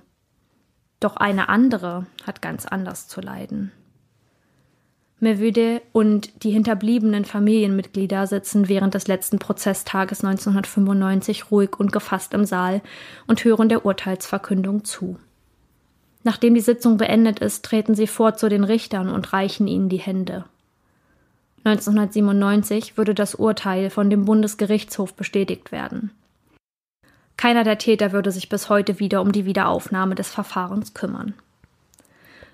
Doch eine andere hat ganz anders zu leiden. Mevüde und die hinterbliebenen Familienmitglieder sitzen während des letzten Prozesstages 1995 ruhig und gefasst im Saal und hören der Urteilsverkündung zu. Nachdem die Sitzung beendet ist, treten sie vor zu den Richtern und reichen ihnen die Hände. 1997 würde das Urteil von dem Bundesgerichtshof bestätigt werden. Keiner der Täter würde sich bis heute wieder um die Wiederaufnahme des Verfahrens kümmern.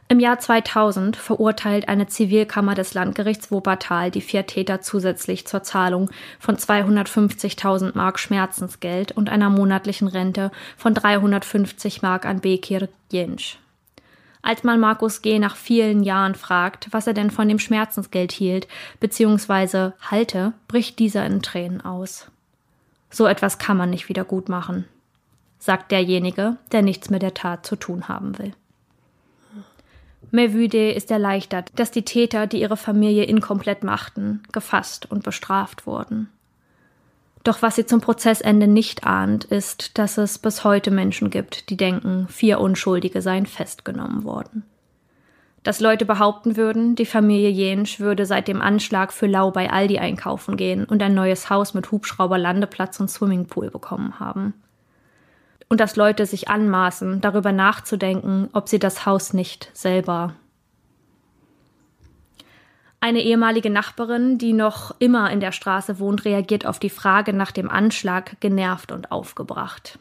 Im Jahr 2000 verurteilt eine Zivilkammer des Landgerichts Wuppertal die vier Täter zusätzlich zur Zahlung von 250.000 Mark Schmerzensgeld und einer monatlichen Rente von 350 Mark an Bekir Jensch. Als man Markus G. nach vielen Jahren fragt, was er denn von dem Schmerzensgeld hielt bzw. halte, bricht dieser in Tränen aus. So etwas kann man nicht wieder gut machen, sagt derjenige, der nichts mit der Tat zu tun haben will. Mervüde ist erleichtert, dass die Täter, die ihre Familie inkomplett machten, gefasst und bestraft wurden. Doch was sie zum Prozessende nicht ahnt, ist, dass es bis heute Menschen gibt, die denken, vier Unschuldige seien festgenommen worden. Dass Leute behaupten würden, die Familie Jensch würde seit dem Anschlag für Lau bei Aldi einkaufen gehen und ein neues Haus mit Hubschrauber, Landeplatz und Swimmingpool bekommen haben. Und dass Leute sich anmaßen, darüber nachzudenken, ob sie das Haus nicht selber eine ehemalige Nachbarin, die noch immer in der Straße wohnt, reagiert auf die Frage nach dem Anschlag genervt und aufgebracht.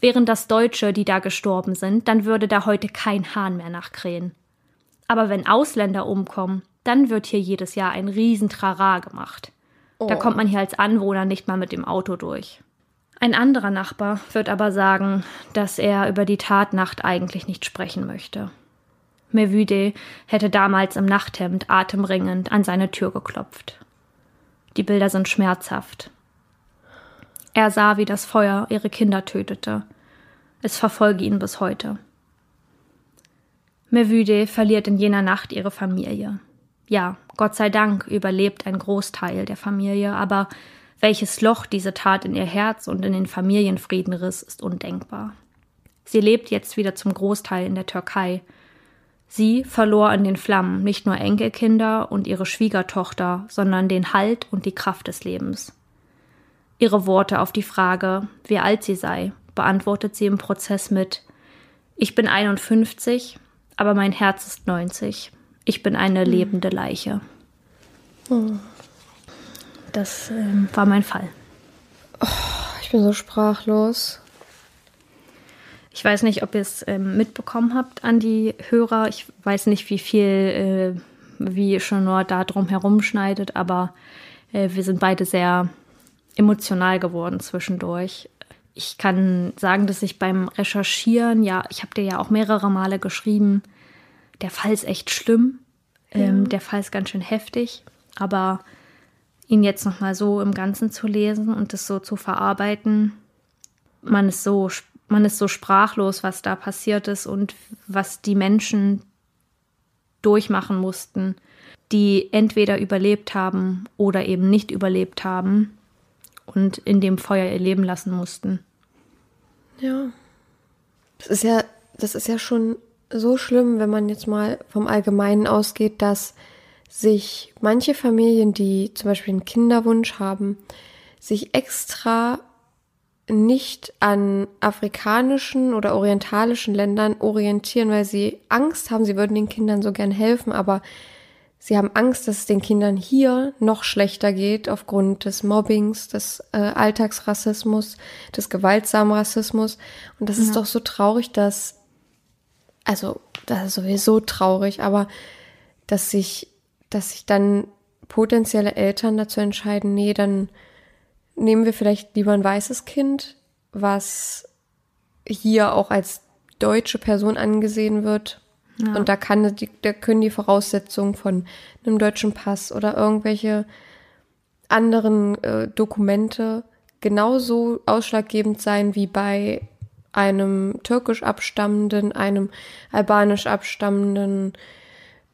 Wären das Deutsche, die da gestorben sind, dann würde da heute kein Hahn mehr nachkrähen. Aber wenn Ausländer umkommen, dann wird hier jedes Jahr ein Riesentrara gemacht. Oh. Da kommt man hier als Anwohner nicht mal mit dem Auto durch. Ein anderer Nachbar wird aber sagen, dass er über die Tatnacht eigentlich nicht sprechen möchte. Mevüde hätte damals im Nachthemd atemringend an seine Tür geklopft. Die Bilder sind schmerzhaft. Er sah, wie das Feuer ihre Kinder tötete. Es verfolge ihn bis heute. Mevüde verliert in jener Nacht ihre Familie. Ja, Gott sei Dank überlebt ein Großteil der Familie, aber welches Loch diese Tat in ihr Herz und in den Familienfrieden riss, ist undenkbar. Sie lebt jetzt wieder zum Großteil in der Türkei, Sie verlor an den Flammen nicht nur Enkelkinder und ihre Schwiegertochter, sondern den Halt und die Kraft des Lebens. Ihre Worte auf die Frage, wie alt sie sei, beantwortet sie im Prozess mit Ich bin 51, aber mein Herz ist 90. Ich bin eine hm. lebende Leiche. Das ähm, war mein Fall. Oh, ich bin so sprachlos. Ich weiß nicht, ob ihr es ähm, mitbekommen habt an die Hörer. Ich weiß nicht, wie viel, äh, wie Chanor da drum herum schneidet, aber äh, wir sind beide sehr emotional geworden zwischendurch. Ich kann sagen, dass ich beim Recherchieren, ja, ich habe dir ja auch mehrere Male geschrieben, der Fall ist echt schlimm. Ähm, ja. Der Fall ist ganz schön heftig, aber ihn jetzt nochmal so im Ganzen zu lesen und das so zu verarbeiten, man ist so man ist so sprachlos, was da passiert ist und was die Menschen durchmachen mussten, die entweder überlebt haben oder eben nicht überlebt haben und in dem Feuer ihr Leben lassen mussten. Ja. Das ist ja, das ist ja schon so schlimm, wenn man jetzt mal vom Allgemeinen ausgeht, dass sich manche Familien, die zum Beispiel einen Kinderwunsch haben, sich extra nicht an afrikanischen oder orientalischen Ländern orientieren, weil sie Angst haben, sie würden den Kindern so gern helfen, aber sie haben Angst, dass es den Kindern hier noch schlechter geht aufgrund des Mobbings, des äh, Alltagsrassismus, des gewaltsamen Rassismus. Und das ja. ist doch so traurig, dass, also, das ist sowieso traurig, aber dass sich, dass sich dann potenzielle Eltern dazu entscheiden, nee, dann nehmen wir vielleicht lieber ein weißes Kind, was hier auch als deutsche Person angesehen wird. Ja. Und da kann da können die Voraussetzungen von einem deutschen Pass oder irgendwelche anderen äh, Dokumente genauso ausschlaggebend sein wie bei einem türkisch abstammenden, einem albanisch abstammenden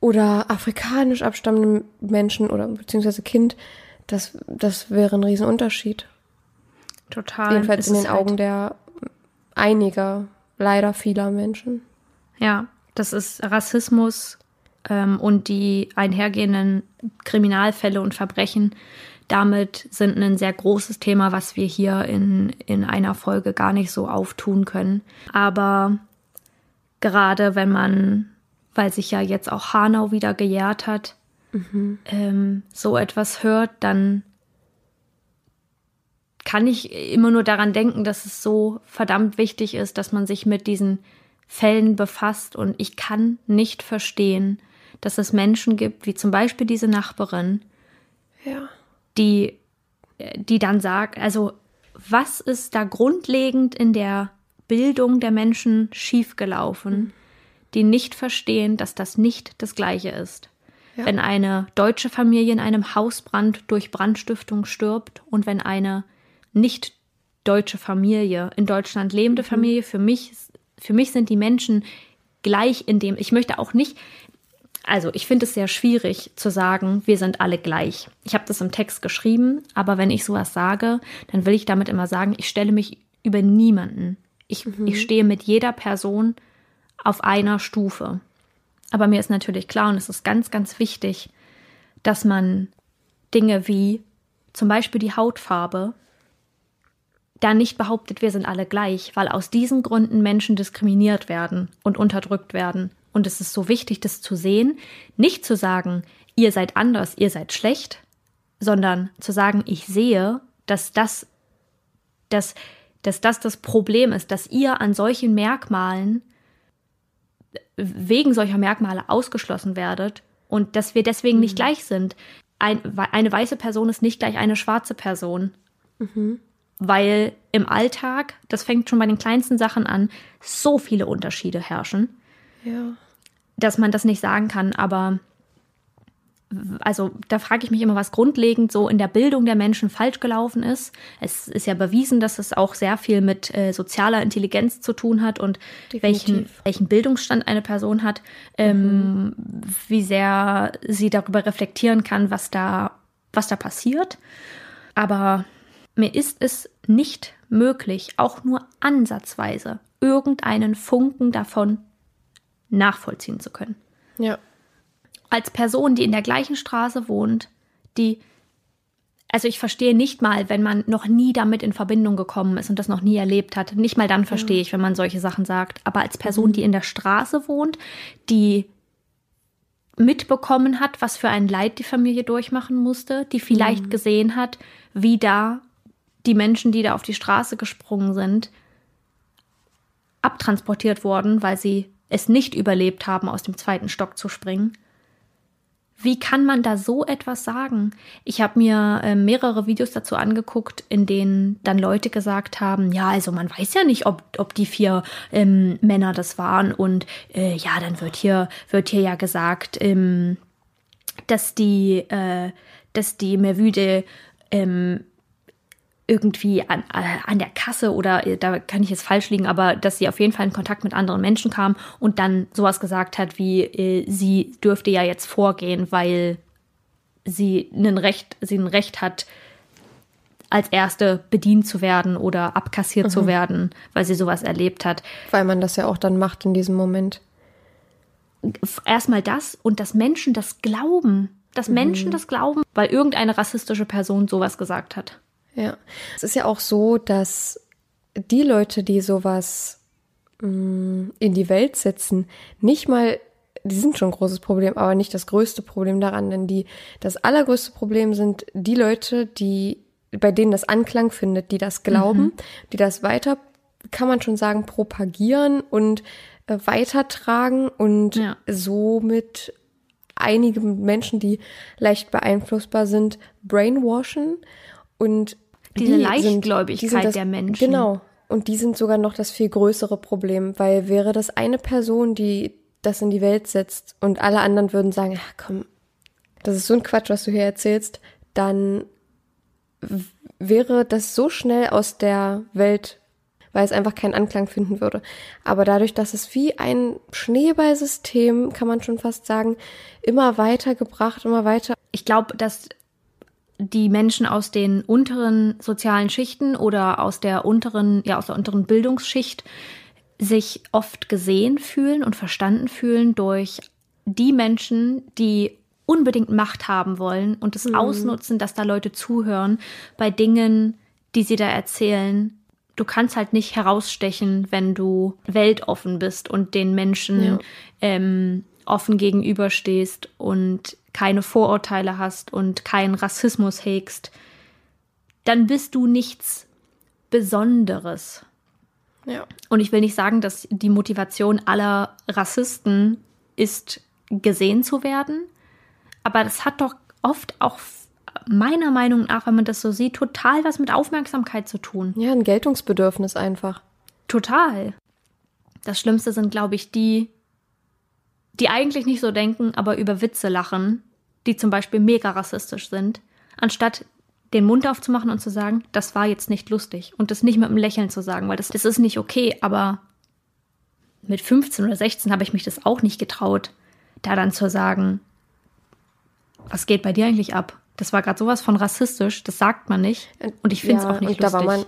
oder afrikanisch abstammenden Menschen oder beziehungsweise Kind, das, das wäre ein Riesenunterschied. Total. Jedenfalls in den Augen halt der einiger, leider vieler Menschen. Ja, das ist Rassismus ähm, und die einhergehenden Kriminalfälle und Verbrechen. Damit sind ein sehr großes Thema, was wir hier in, in einer Folge gar nicht so auftun können. Aber gerade wenn man, weil sich ja jetzt auch Hanau wieder gejährt hat, mhm. ähm, so etwas hört, dann kann ich immer nur daran denken, dass es so verdammt wichtig ist, dass man sich mit diesen Fällen befasst. Und ich kann nicht verstehen, dass es Menschen gibt, wie zum Beispiel diese Nachbarin, ja. die, die dann sagt, also was ist da grundlegend in der Bildung der Menschen schiefgelaufen, mhm. die nicht verstehen, dass das nicht das Gleiche ist. Ja. Wenn eine deutsche Familie in einem Hausbrand durch Brandstiftung stirbt und wenn eine nicht deutsche Familie, in Deutschland lebende mhm. Familie, für mich, für mich sind die Menschen gleich in dem, ich möchte auch nicht, also ich finde es sehr schwierig zu sagen, wir sind alle gleich. Ich habe das im Text geschrieben, aber wenn ich sowas sage, dann will ich damit immer sagen, ich stelle mich über niemanden. Ich, mhm. ich stehe mit jeder Person auf einer Stufe. Aber mir ist natürlich klar und es ist ganz, ganz wichtig, dass man Dinge wie zum Beispiel die Hautfarbe da nicht behauptet, wir sind alle gleich, weil aus diesen Gründen Menschen diskriminiert werden und unterdrückt werden. Und es ist so wichtig, das zu sehen, nicht zu sagen, ihr seid anders, ihr seid schlecht, sondern zu sagen, ich sehe, dass das, dass, dass das das Problem ist, dass ihr an solchen Merkmalen, wegen solcher Merkmale ausgeschlossen werdet und dass wir deswegen mhm. nicht gleich sind. Ein, eine weiße Person ist nicht gleich eine schwarze Person. Mhm weil im Alltag, das fängt schon bei den kleinsten Sachen an, so viele Unterschiede herrschen, ja. dass man das nicht sagen kann. Aber also da frage ich mich immer, was grundlegend so in der Bildung der Menschen falsch gelaufen ist. Es ist ja bewiesen, dass es auch sehr viel mit äh, sozialer Intelligenz zu tun hat und welchen, welchen Bildungsstand eine Person hat, ähm, mhm. wie sehr sie darüber reflektieren kann, was da, was da passiert. Aber mir ist es nicht möglich, auch nur ansatzweise irgendeinen Funken davon nachvollziehen zu können. Ja. Als Person, die in der gleichen Straße wohnt, die also ich verstehe nicht mal, wenn man noch nie damit in Verbindung gekommen ist und das noch nie erlebt hat. Nicht mal dann verstehe ich, wenn man solche Sachen sagt. Aber als Person, mhm. die in der Straße wohnt, die mitbekommen hat, was für ein Leid die Familie durchmachen musste, die vielleicht mhm. gesehen hat, wie da die Menschen, die da auf die Straße gesprungen sind, abtransportiert worden, weil sie es nicht überlebt haben, aus dem zweiten Stock zu springen. Wie kann man da so etwas sagen? Ich habe mir äh, mehrere Videos dazu angeguckt, in denen dann Leute gesagt haben, ja, also man weiß ja nicht, ob, ob die vier ähm, Männer das waren und äh, ja, dann wird hier, wird hier ja gesagt, ähm, dass die, äh, dass die Mervüde ähm, irgendwie an, äh, an der Kasse oder äh, da kann ich jetzt falsch liegen, aber dass sie auf jeden Fall in Kontakt mit anderen Menschen kam und dann sowas gesagt hat wie äh, sie dürfte ja jetzt vorgehen, weil sie ein Recht, sie ein Recht hat, als erste bedient zu werden oder abkassiert mhm. zu werden, weil sie sowas erlebt hat. Weil man das ja auch dann macht in diesem Moment. Erstmal das und dass Menschen das glauben, dass mhm. Menschen das glauben, weil irgendeine rassistische Person sowas gesagt hat. Ja, es ist ja auch so, dass die Leute, die sowas mh, mm, in die Welt setzen, nicht mal, die sind schon ein großes Problem, aber nicht das größte Problem daran, denn die, das allergrößte Problem sind die Leute, die, bei denen das Anklang findet, die das glauben, mhm. die das weiter, kann man schon sagen, propagieren und äh, weitertragen und ja. somit einige Menschen, die leicht beeinflussbar sind, brainwashen und diese die Leichtgläubigkeit sind, die das, der Menschen. Genau. Und die sind sogar noch das viel größere Problem, weil wäre das eine Person, die das in die Welt setzt und alle anderen würden sagen, ach komm, das ist so ein Quatsch, was du hier erzählst, dann wäre das so schnell aus der Welt, weil es einfach keinen Anklang finden würde. Aber dadurch, dass es wie ein Schneeballsystem, kann man schon fast sagen, immer weiter gebracht, immer weiter. Ich glaube, dass die Menschen aus den unteren sozialen Schichten oder aus der unteren, ja, aus der unteren Bildungsschicht sich oft gesehen fühlen und verstanden fühlen durch die Menschen, die unbedingt Macht haben wollen und es mhm. ausnutzen, dass da Leute zuhören bei Dingen, die sie da erzählen. Du kannst halt nicht herausstechen, wenn du weltoffen bist und den Menschen ja. ähm, offen gegenüberstehst und keine Vorurteile hast und keinen Rassismus hegst, dann bist du nichts Besonderes. Ja. Und ich will nicht sagen, dass die Motivation aller Rassisten ist, gesehen zu werden, aber das hat doch oft auch meiner Meinung nach, wenn man das so sieht, total was mit Aufmerksamkeit zu tun. Ja, ein Geltungsbedürfnis einfach. Total. Das Schlimmste sind, glaube ich, die, die eigentlich nicht so denken, aber über Witze lachen, die zum Beispiel mega rassistisch sind, anstatt den Mund aufzumachen und zu sagen, das war jetzt nicht lustig und das nicht mit einem Lächeln zu sagen, weil das, das ist nicht okay, aber mit 15 oder 16 habe ich mich das auch nicht getraut, da dann zu sagen, was geht bei dir eigentlich ab? Das war gerade sowas von rassistisch, das sagt man nicht. Und ich finde es Ja, auch nicht und lustig. da war man,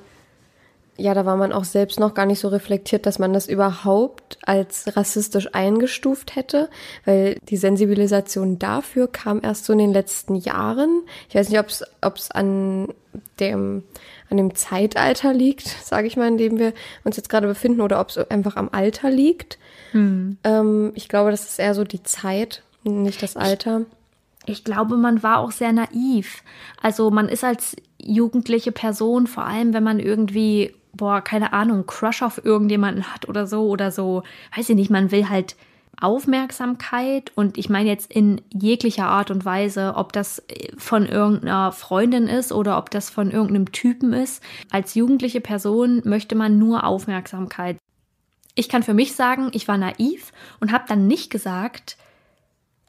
ja, da war man auch selbst noch gar nicht so reflektiert, dass man das überhaupt als rassistisch eingestuft hätte, weil die Sensibilisation dafür kam erst so in den letzten Jahren. Ich weiß nicht, ob es an dem an dem Zeitalter liegt, *laughs* sage ich mal, in dem wir uns jetzt gerade befinden, oder ob es einfach am Alter liegt. Ähm, ich glaube, das ist eher so die Zeit, nicht das Alter. ich glaube, man war auch sehr naiv. Also man ist als jugendliche Person, vor allem wenn man irgendwie, boah, keine Ahnung, Crush auf irgendjemanden hat oder so oder so, weiß ich nicht, man will halt Aufmerksamkeit und ich meine jetzt in jeglicher Art und Weise, ob das von irgendeiner Freundin ist oder ob das von irgendeinem Typen ist. Als jugendliche Person möchte man nur Aufmerksamkeit. Ich kann für mich sagen, ich war naiv und habe dann nicht gesagt,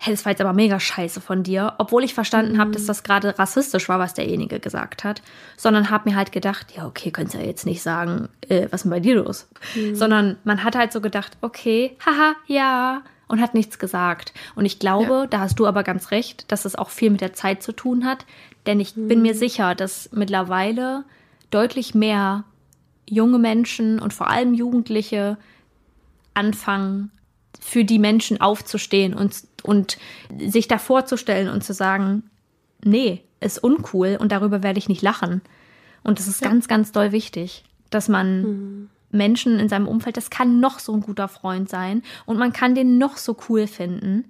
hey, das war jetzt aber mega scheiße von dir, obwohl ich verstanden habe, dass das gerade rassistisch war, was derjenige gesagt hat, sondern habe mir halt gedacht, ja, okay, könntest ja jetzt nicht sagen, äh, was ist denn bei dir los? Sondern man hat halt so gedacht, okay, haha, ja, und hat nichts gesagt. Und ich glaube, da hast du aber ganz recht, dass es auch viel mit der Zeit zu tun hat, denn ich bin mir sicher, dass mittlerweile deutlich mehr junge Menschen und vor allem Jugendliche anfangen, für die Menschen aufzustehen und, und sich da vorzustellen und zu sagen, nee, ist uncool und darüber werde ich nicht lachen. Und das ist ganz, ganz doll wichtig, dass man Menschen in seinem Umfeld, das kann noch so ein guter Freund sein und man kann den noch so cool finden.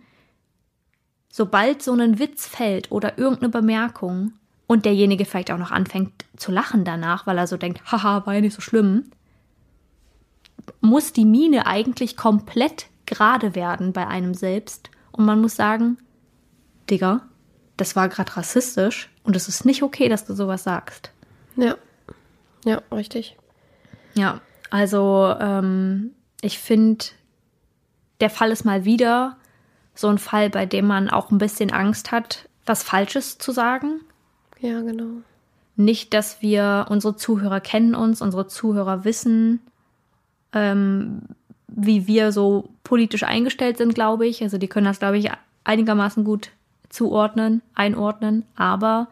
Sobald so ein Witz fällt oder irgendeine Bemerkung und derjenige vielleicht auch noch anfängt zu lachen danach, weil er so denkt, haha, war ja nicht so schlimm, muss die Miene eigentlich komplett gerade werden bei einem selbst. Und man muss sagen, Digga, das war gerade rassistisch und es ist nicht okay, dass du sowas sagst. Ja. Ja, richtig. Ja, also ähm, ich finde, der Fall ist mal wieder so ein Fall, bei dem man auch ein bisschen Angst hat, was Falsches zu sagen. Ja, genau. Nicht, dass wir, unsere Zuhörer kennen uns, unsere Zuhörer wissen, ähm, wie wir so politisch eingestellt sind, glaube ich. Also die können das, glaube ich, einigermaßen gut zuordnen, einordnen. Aber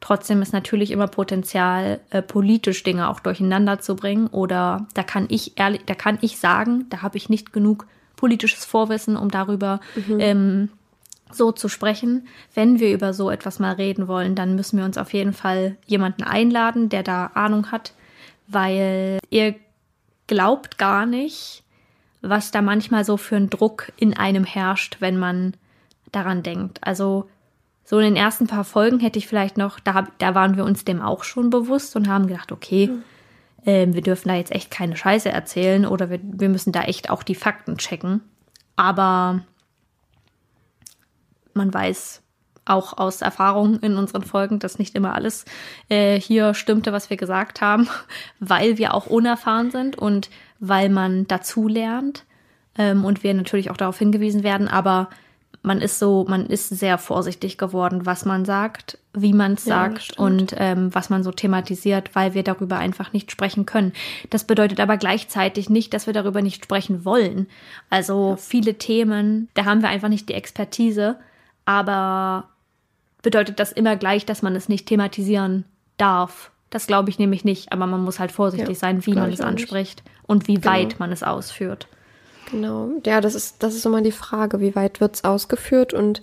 trotzdem ist natürlich immer Potenzial, äh, politisch Dinge auch durcheinander zu bringen. Oder da kann ich ehrlich, da kann ich sagen, da habe ich nicht genug politisches Vorwissen, um darüber ähm, so zu sprechen. Wenn wir über so etwas mal reden wollen, dann müssen wir uns auf jeden Fall jemanden einladen, der da Ahnung hat, weil ihr glaubt gar nicht, was da manchmal so für ein Druck in einem herrscht, wenn man daran denkt. Also so in den ersten paar Folgen hätte ich vielleicht noch, da, da waren wir uns dem auch schon bewusst und haben gedacht, okay, ähm, wir dürfen da jetzt echt keine Scheiße erzählen oder wir, wir müssen da echt auch die Fakten checken. Aber man weiß auch aus Erfahrung in unseren Folgen, dass nicht immer alles äh, hier stimmte, was wir gesagt haben, *laughs* weil wir auch unerfahren sind und weil man dazu lernt ähm, und wir natürlich auch darauf hingewiesen werden, aber man ist so, man ist sehr vorsichtig geworden, was man sagt, wie man es Ja, das sagt und ähm, was man so thematisiert, weil wir darüber einfach nicht sprechen können. Das bedeutet aber gleichzeitig nicht, dass wir darüber nicht sprechen wollen. Also viele Themen, da haben wir einfach nicht die Expertise, aber bedeutet das immer gleich, dass man es nicht thematisieren darf. Das glaube ich nämlich nicht, aber man muss halt vorsichtig Ja, sein, wie man es auch nicht. anspricht und wie Genau. weit man es ausführt. Genau. Ja, das ist, das ist immer die Frage, wie weit wird's ausgeführt und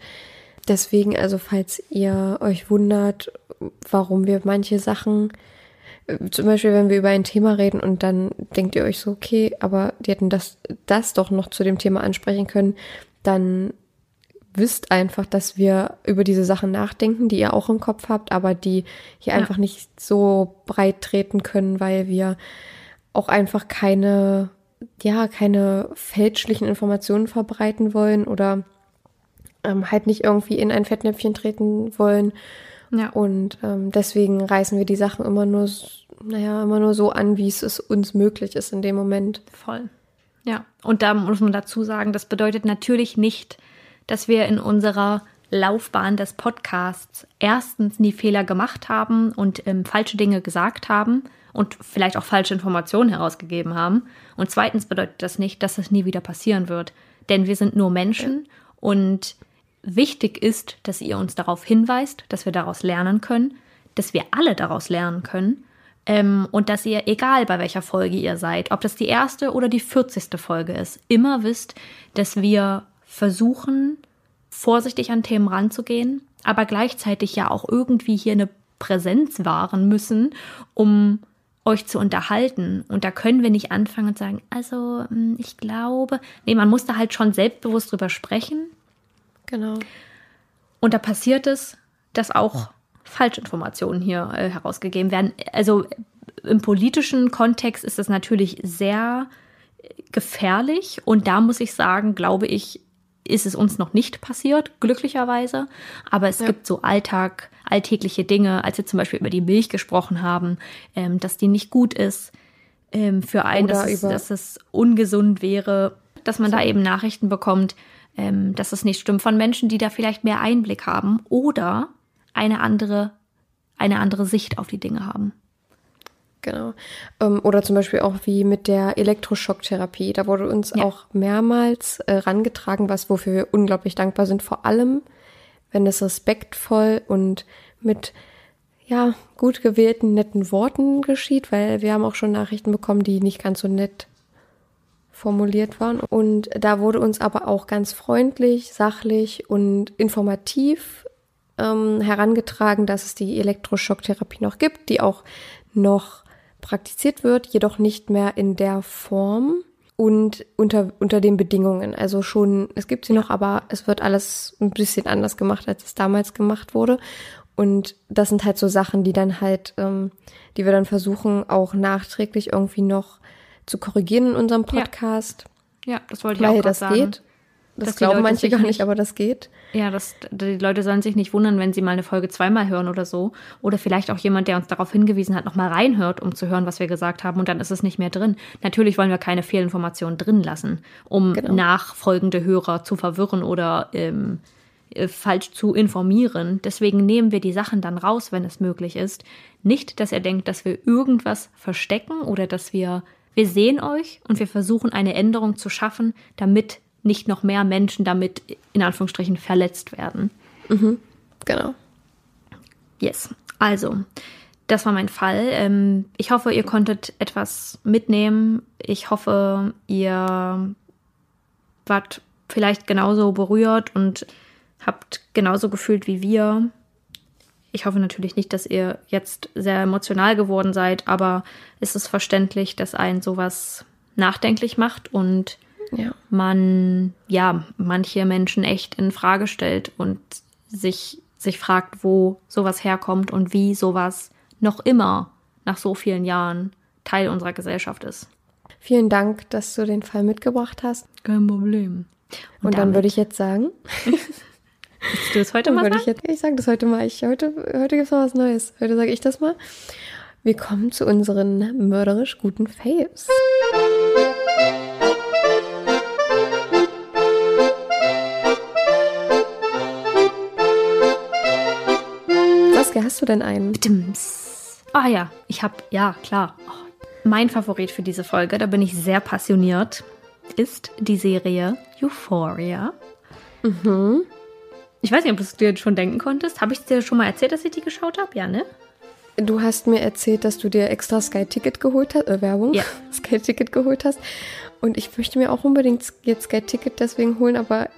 deswegen, also falls ihr euch wundert, warum wir manche Sachen, äh, zum Beispiel, wenn wir über ein Thema reden und dann denkt ihr euch so, okay, aber die hätten das, das doch noch zu dem Thema ansprechen können, dann wisst einfach, dass wir über diese Sachen nachdenken, die ihr auch im Kopf habt, aber die hier Ja. einfach nicht so breit treten können, weil wir auch einfach keine, ja, keine fälschlichen Informationen verbreiten wollen oder ähm, halt nicht irgendwie in ein Fettnäpfchen treten wollen. Ja. Und ähm, deswegen reißen wir die Sachen immer nur, naja, immer nur so an, wie es es uns möglich ist in dem Moment. Voll. Ja, und da muss man dazu sagen, das bedeutet natürlich nicht, dass wir in unserer Laufbahn des Podcasts erstens nie Fehler gemacht haben und ähm, falsche Dinge gesagt haben und vielleicht auch falsche Informationen herausgegeben haben. Und zweitens bedeutet das nicht, dass es nie wieder passieren wird. Denn wir sind nur Menschen und wichtig ist, dass ihr uns darauf hinweist, dass wir daraus lernen können, dass wir alle daraus lernen können ähm, und dass ihr, egal bei welcher Folge ihr seid, ob das die erste oder die 40. Folge ist, immer wisst, dass wir versuchen, vorsichtig an Themen ranzugehen, aber gleichzeitig ja auch irgendwie hier eine Präsenz wahren müssen, um euch zu unterhalten. Und da können wir nicht anfangen und sagen, also hm, ich glaube, nee, man muss da halt schon selbstbewusst drüber sprechen. Genau. Und da passiert es, dass auch Falschinformationen hier äh, herausgegeben werden. Also im politischen Kontext ist das natürlich sehr gefährlich und da muss ich sagen, glaube ich, ist es uns noch nicht passiert, glücklicherweise. Aber es ja. gibt so Alltag, alltägliche Dinge, als wir zum Beispiel über die Milch gesprochen haben, ähm, dass die nicht gut ist ähm, für einen, dass es, dass es, ungesund wäre, dass man so. da eben Nachrichten bekommt, ähm, dass es nicht stimmt von Menschen, die da vielleicht mehr Einblick haben oder eine andere, eine andere Sicht auf die Dinge haben. Genau. Ähm, oder zum Beispiel auch wie mit der Elektroschocktherapie. Da wurde uns ja. auch mehrmals äh, rangetragen, was wofür wir unglaublich dankbar sind. Vor allem, wenn es respektvoll und mit ja gut gewählten netten Worten geschieht, weil wir haben auch schon Nachrichten bekommen, die nicht ganz so nett formuliert waren. Und da wurde uns aber auch ganz freundlich, sachlich und informativ ähm, herangetragen, dass es die Elektroschocktherapie noch gibt, die auch noch praktiziert wird, jedoch nicht mehr in der Form und unter, unter den Bedingungen. Also schon, es gibt sie noch, aber es wird alles ein bisschen anders gemacht, als es damals gemacht wurde. Und das sind halt so Sachen, die dann halt, ähm, die wir dann versuchen, auch nachträglich irgendwie noch zu korrigieren in unserem Podcast. Ja, ja das wollte ich Weil auch das sagen. geht. Das glauben manche gar nicht, aber das geht. Ja, das, die Leute sollen sich nicht wundern, wenn sie mal eine Folge zweimal hören oder so. Oder vielleicht auch jemand, der uns darauf hingewiesen hat, nochmal reinhört, um zu hören, was wir gesagt haben. Und dann ist es nicht mehr drin. Natürlich wollen wir keine Fehlinformationen drin lassen, um genau. nachfolgende Hörer zu verwirren oder ähm, äh, falsch zu informieren. Deswegen nehmen wir die Sachen dann raus, wenn es möglich ist. Nicht, dass er denkt, dass wir irgendwas verstecken oder dass wir wir sehen euch und wir versuchen eine Änderung zu schaffen, damit nicht noch mehr Menschen damit in Anführungsstrichen verletzt werden. Mhm, genau. Yes. Also, das war mein Fall. Ähm, ich hoffe, ihr konntet etwas mitnehmen. Ich hoffe, ihr wart vielleicht genauso berührt und habt genauso gefühlt wie wir. Ich hoffe natürlich nicht, dass ihr jetzt sehr emotional geworden seid, aber es ist verständlich, dass einen sowas nachdenklich macht und ja. man ja manche Menschen echt in Frage stellt und sich, sich fragt, wo sowas herkommt und wie sowas noch immer nach so vielen Jahren Teil unserer Gesellschaft ist. Vielen Dank, dass du den Fall mitgebracht hast. Kein Problem. Und, und dann würde ich jetzt sagen. *laughs* Willst du das heute mal? Ich, jetzt, ich sage das heute mal. Ich, heute heute gibt es mal was Neues. Heute sage ich das mal. Wir kommen zu unseren mörderisch guten Faves. Saskia, hast du denn einen? Ah ja, ich habe, ja, klar. Oh, mein Favorit für diese Folge, da bin ich sehr passioniert, ist die Serie Euphoria. Mhm. Ich weiß nicht, ob du es dir schon denken konntest. Habe ich dir schon mal erzählt, dass ich die geschaut habe? Ja, ne? Du hast mir erzählt, dass du dir extra Sky Ticket geholt hast, äh, Werbung, ja. *laughs* Sky Ticket geholt hast. Und ich möchte mir auch unbedingt jetzt Sky Ticket deswegen holen, aber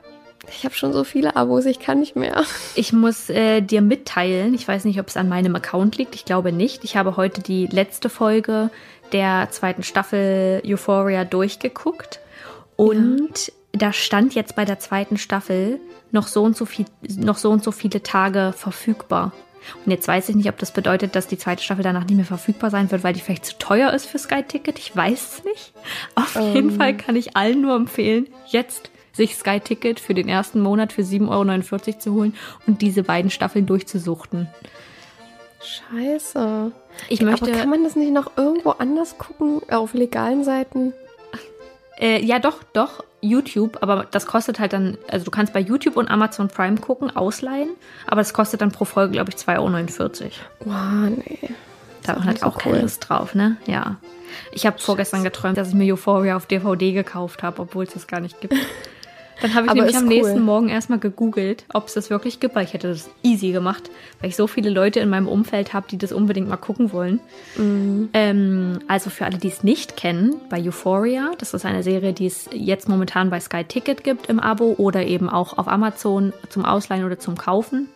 ich habe schon so viele Abos, ich kann nicht mehr. Ich muss äh, dir mitteilen, ich weiß nicht, ob es an meinem Account liegt, ich glaube nicht. Ich habe heute die letzte Folge der zweiten Staffel Euphoria durchgeguckt und ja. da stand jetzt bei der zweiten Staffel noch so und so viel, noch so und so viele Tage verfügbar. Und jetzt weiß ich nicht, ob das bedeutet, dass die zweite Staffel danach nicht mehr verfügbar sein wird, weil die vielleicht zu teuer ist für Sky Ticket. Ich weiß es nicht. Auf um. jeden ähm. Fall kann ich allen nur empfehlen, jetzt sich Sky Ticket für den ersten Monat für 7,49 Euro zu holen und diese beiden Staffeln durchzusuchten. Scheiße. Ich möchte. Aber kann man das nicht noch irgendwo anders gucken, auf legalen Seiten? Äh, ja, doch, doch. YouTube, aber das kostet halt dann, also du kannst bei YouTube und Amazon Prime gucken, ausleihen, aber das kostet dann pro Folge, glaube ich, 2,49 Euro. Wow, nee. Da hat auch halt so auch keine cool. Lust drauf, ne? Ja. Ich habe vorgestern geträumt, dass ich mir Euphoria auf DVD gekauft habe, obwohl es das gar nicht gibt. *laughs* Dann habe ich Aber nämlich am cool. nächsten Morgen erstmal gegoogelt, ob es das wirklich gibt, weil ich hätte das easy gemacht, weil ich so viele Leute in meinem Umfeld habe, die das unbedingt mal gucken wollen. Mhm. Ähm, also für alle, die es nicht kennen, bei Euphoria, das ist eine Serie, die es jetzt momentan bei Sky Ticket gibt im Abo oder eben auch auf Amazon zum Ausleihen oder zum Kaufen,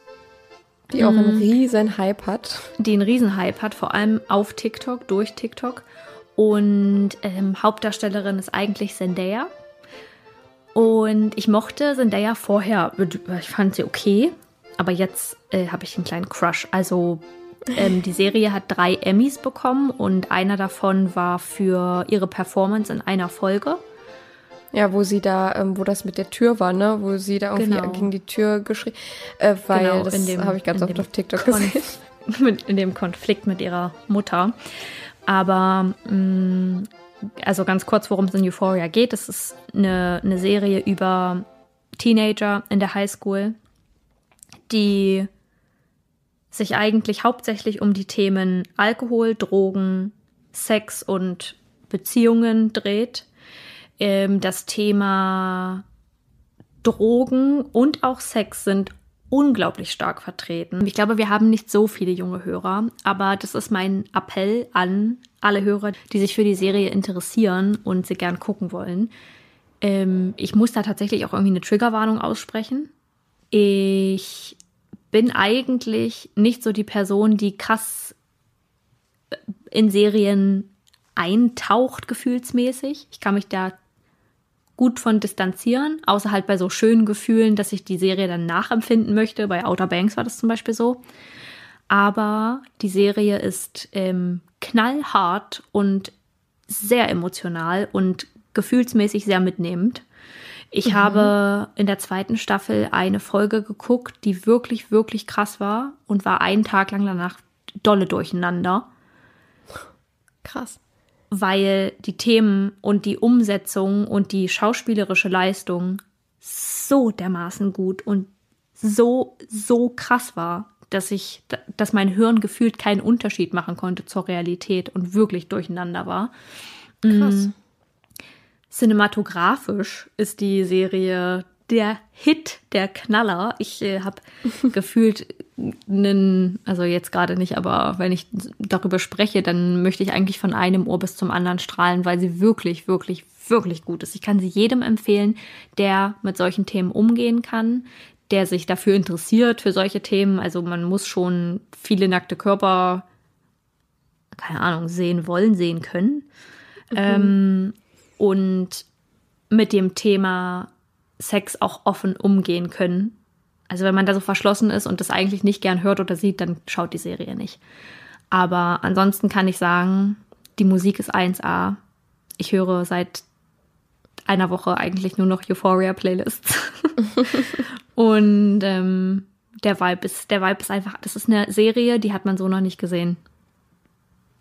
Die auch Mhm. einen riesen Hype hat. die einen Riesenhype hat, vor allem auf TikTok, durch TikTok. Und ähm, Hauptdarstellerin ist eigentlich Zendaya. Und ich mochte Zendaya vorher, ich fand sie okay, aber jetzt äh, habe ich einen kleinen Crush. Also ähm, die Serie hat drei Emmys bekommen und einer davon war für ihre Performance in einer Folge. Ja, wo sie da, ähm, wo das mit der Tür war, ne? Wo sie da irgendwie Genau. gegen die Tür geschrien. Äh, weil Genau, das habe ich ganz oft auf TikTok Konf- gesehen. *laughs* mit, in dem Konflikt mit ihrer Mutter. Aber mh, also ganz kurz, worum es in Euphoria geht. Es ist eine, eine Serie über Teenager in der Highschool, die sich eigentlich hauptsächlich um die Themen Alkohol, Drogen, Sex und Beziehungen dreht. Ähm, das Thema Drogen und auch Sex sind unglaublich stark vertreten. Ich glaube, wir haben nicht so viele junge Hörer, aber das ist mein Appell an alle Hörer, die sich für die Serie interessieren und sie gern gucken wollen. Ähm, ich muss da tatsächlich auch irgendwie eine Triggerwarnung aussprechen. Ich bin eigentlich nicht so die Person, die krass äh, in Serien eintaucht, gefühlsmäßig. Ich kann mich da gut von distanzieren, außer halt bei so schönen Gefühlen, dass ich die Serie dann nachempfinden möchte. Bei Outer Banks war das zum Beispiel so. Aber die Serie ist ähm, knallhart und sehr emotional und gefühlsmäßig sehr mitnehmend. Ich habe in der zweiten Staffel eine Folge geguckt, die wirklich, wirklich krass war und war einen Tag lang danach dolle durcheinander Krass. Weil die Themen und die Umsetzung und die schauspielerische Leistung so dermaßen gut und so, so krass war, dass ich, dass mein Hirn gefühlt keinen Unterschied machen konnte zur Realität und wirklich durcheinander war. Krass. Cinematografisch ist die Serie der Hit, der Knaller. Ich äh, habe *laughs* gefühlt einen, also jetzt gerade nicht, aber wenn ich darüber spreche, dann möchte ich eigentlich von einem Ohr bis zum anderen strahlen, weil sie wirklich, wirklich, wirklich gut ist. Ich kann sie jedem empfehlen, der mit solchen Themen umgehen kann, der sich dafür interessiert, für solche Themen. Also man muss schon viele nackte Körper, keine Ahnung, sehen wollen, sehen können. Ähm, und mit dem Thema Sex auch offen umgehen können. Also wenn man da so verschlossen ist und das eigentlich nicht gern hört oder sieht, dann schaut die Serie nicht. Aber ansonsten kann ich sagen, die Musik ist 1A. Ich höre seit einer Woche eigentlich nur noch Euphoria-Playlists. *laughs* und ähm, der Vibe ist, der Vibe ist einfach, das ist eine Serie, die hat man so noch nicht gesehen.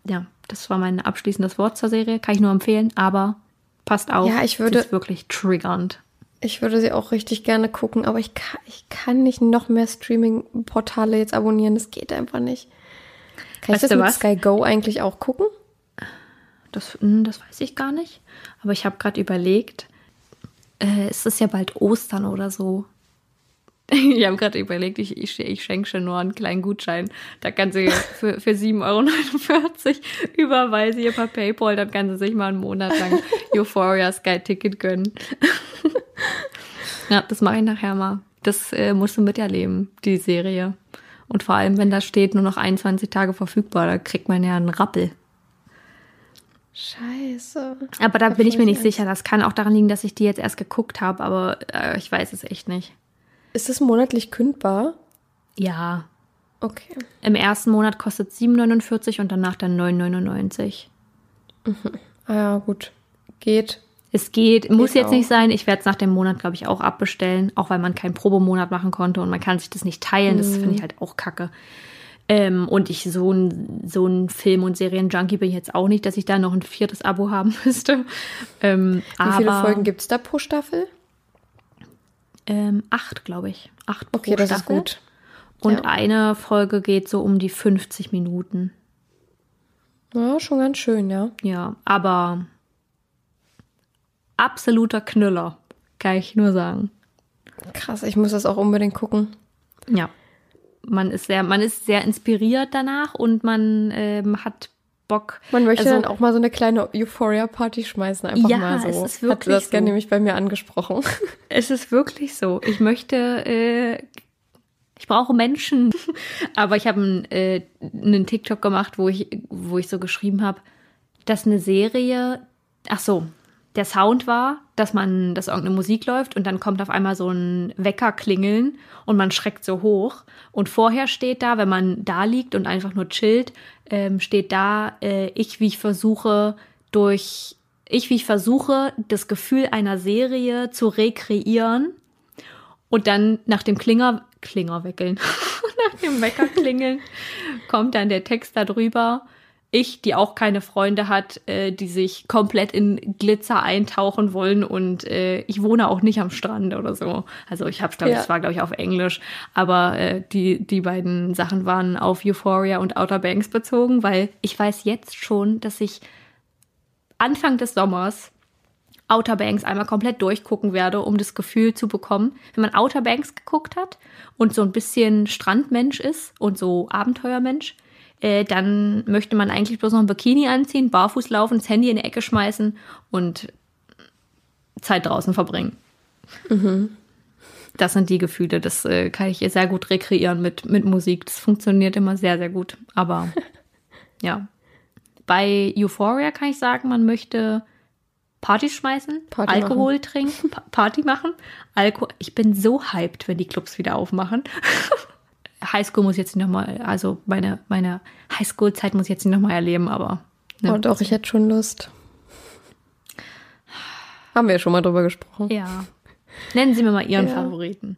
Ja, das war mein abschließendes Wort zur Serie. Kann ich nur empfehlen, aber passt auf. Ja, ich würde- ist wirklich triggernd. Ich würde sie auch richtig gerne gucken, aber ich kann, ich kann nicht noch mehr Streaming-Portale jetzt abonnieren. Das geht einfach nicht. Kann Weißt ich du das mit was? Sky Go eigentlich auch gucken? Das, hm, das weiß ich gar nicht. Aber ich habe gerade überlegt, äh, es ist ja bald Ostern oder so. *laughs* Ich habe gerade überlegt, ich, ich, ich schenke schon nur einen kleinen Gutschein. Da kann sie für, für 7,49 Euro *laughs* überweisen ihr per Paypal. Dann kann sie sich mal einen Monat lang *laughs* Euphoria Sky Ticket gönnen. ja, das mache ich nachher mal. Das äh, musst du miterleben, die Serie. Und vor allem, wenn da steht, nur noch 21 Tage verfügbar, da kriegt man ja einen Rappel. Scheiße. Aber da bin ich mir nicht sicher. Das kann auch daran liegen, dass ich die jetzt erst geguckt habe, aber äh, ich weiß es echt nicht. Ist das monatlich kündbar? Ja. Okay. Im ersten Monat kostet 7,49 und danach dann 9,99. *laughs* Ah ja, gut. Geht. Es geht, muss Geht jetzt nicht auch. sein. Ich werde es nach dem Monat, glaube ich, auch abbestellen, auch weil man keinen Probemonat machen konnte und man kann sich das nicht teilen. Das finde ich halt auch kacke. Ähm, und ich so ein, so ein Film- und Serien-Junkie bin ich jetzt auch nicht, dass ich da noch ein viertes Abo haben *laughs* müsste. Ähm, Wie viele Folgen gibt es da pro Staffel? Ähm, acht, glaube ich. Acht pro Okay, das ist Staffel. gut. Und Ja. eine Folge geht so um die 50 Minuten. Ja, schon ganz schön, ja. Ja, aber absoluter Knüller, kann ich nur sagen. Krass, ich muss das auch unbedingt gucken. Ja. Man ist sehr, man ist sehr inspiriert danach und man ähm, hat Bock. Man möchte also, dann auch mal so eine kleine Euphoria-Party schmeißen, einfach Ja, mal so. es ist wirklich Hat das gerne so. nämlich bei mir angesprochen. *laughs* Es ist wirklich so. Ich möchte, äh, ich brauche Menschen. *laughs* Aber ich habe einen, äh, einen TikTok gemacht, wo ich, wo ich so geschrieben habe, dass eine Serie, ach so, der Sound war, dass man, dass irgendeine Musik läuft und dann kommt auf einmal so ein Wecker klingeln und man schreckt so hoch. Und vorher steht da, wenn man da liegt und einfach nur chillt, ähm, steht da, äh, ich, wie ich versuche, durch, ich, wie ich versuche, das Gefühl einer Serie zu rekreieren und dann nach dem Klinger, Klinger weckeln, *laughs* nach dem Wecker klingeln, kommt dann der Text da drüber. Ich, die auch keine Freunde hat, äh, die sich komplett in Glitzer eintauchen wollen und äh, ich wohne auch nicht am Strand oder so. Also ich hab's, glaube Ja. es war, glaube ich, auf Englisch, aber äh, die, die beiden Sachen waren auf Euphoria und Outer Banks bezogen, weil ich weiß jetzt schon, dass ich Anfang des Sommers Outer Banks einmal komplett durchgucken werde, um das Gefühl zu bekommen, wenn man Outer Banks geguckt hat und so ein bisschen Strandmensch ist und so Abenteuermensch, äh, dann möchte man eigentlich bloß noch ein Bikini anziehen, barfuß laufen, das Handy in die Ecke schmeißen und Zeit draußen verbringen. Das sind die Gefühle, das äh, kann ich sehr gut rekreieren mit, mit Musik. Das funktioniert immer sehr, sehr gut. Aber *laughs* ja. Bei Euphoria kann ich sagen, man möchte Partys schmeißen, Party Alkohol trinken, Pa- Party machen. Alko ich bin so hyped, wenn die Clubs wieder aufmachen. *laughs* Highschool muss ich jetzt nicht nochmal, also meine, meine Highschool-Zeit muss ich jetzt nicht nochmal erleben, aber ne. Und auch ich hätte schon Lust. Haben wir ja schon mal drüber gesprochen. ja. Nennen Sie mir mal Ihren Ja. Favoriten.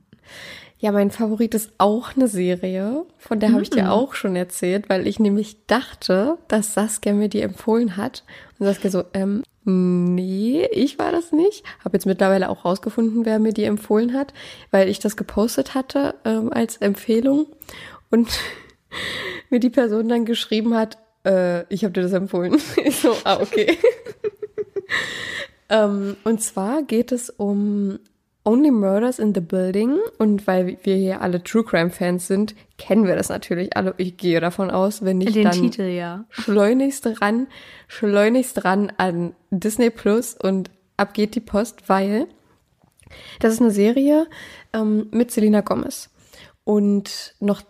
Ja, mein Favorit ist auch eine Serie, von der habe ich dir auch schon erzählt, weil ich nämlich dachte, dass Saskia mir die empfohlen hat. Und Saskia so, ähm, nee, ich war das nicht. Habe jetzt mittlerweile auch rausgefunden, wer mir die empfohlen hat, weil ich das gepostet hatte ähm, als Empfehlung und *laughs* mir die Person dann geschrieben hat, äh, ich habe dir das empfohlen. *laughs* Ich so, ah, okay. *laughs* ähm, und zwar geht es um Only Murders in the Building. Und weil wir hier alle True Crime Fans sind, kennen wir das natürlich alle. Ich gehe davon aus, wenn nicht Den dann Titel, ja. schleunigst ran, schleunigst ran an Disney Plus und ab geht die Post, weil das ist eine Serie ähm, mit Selena Gomez und noch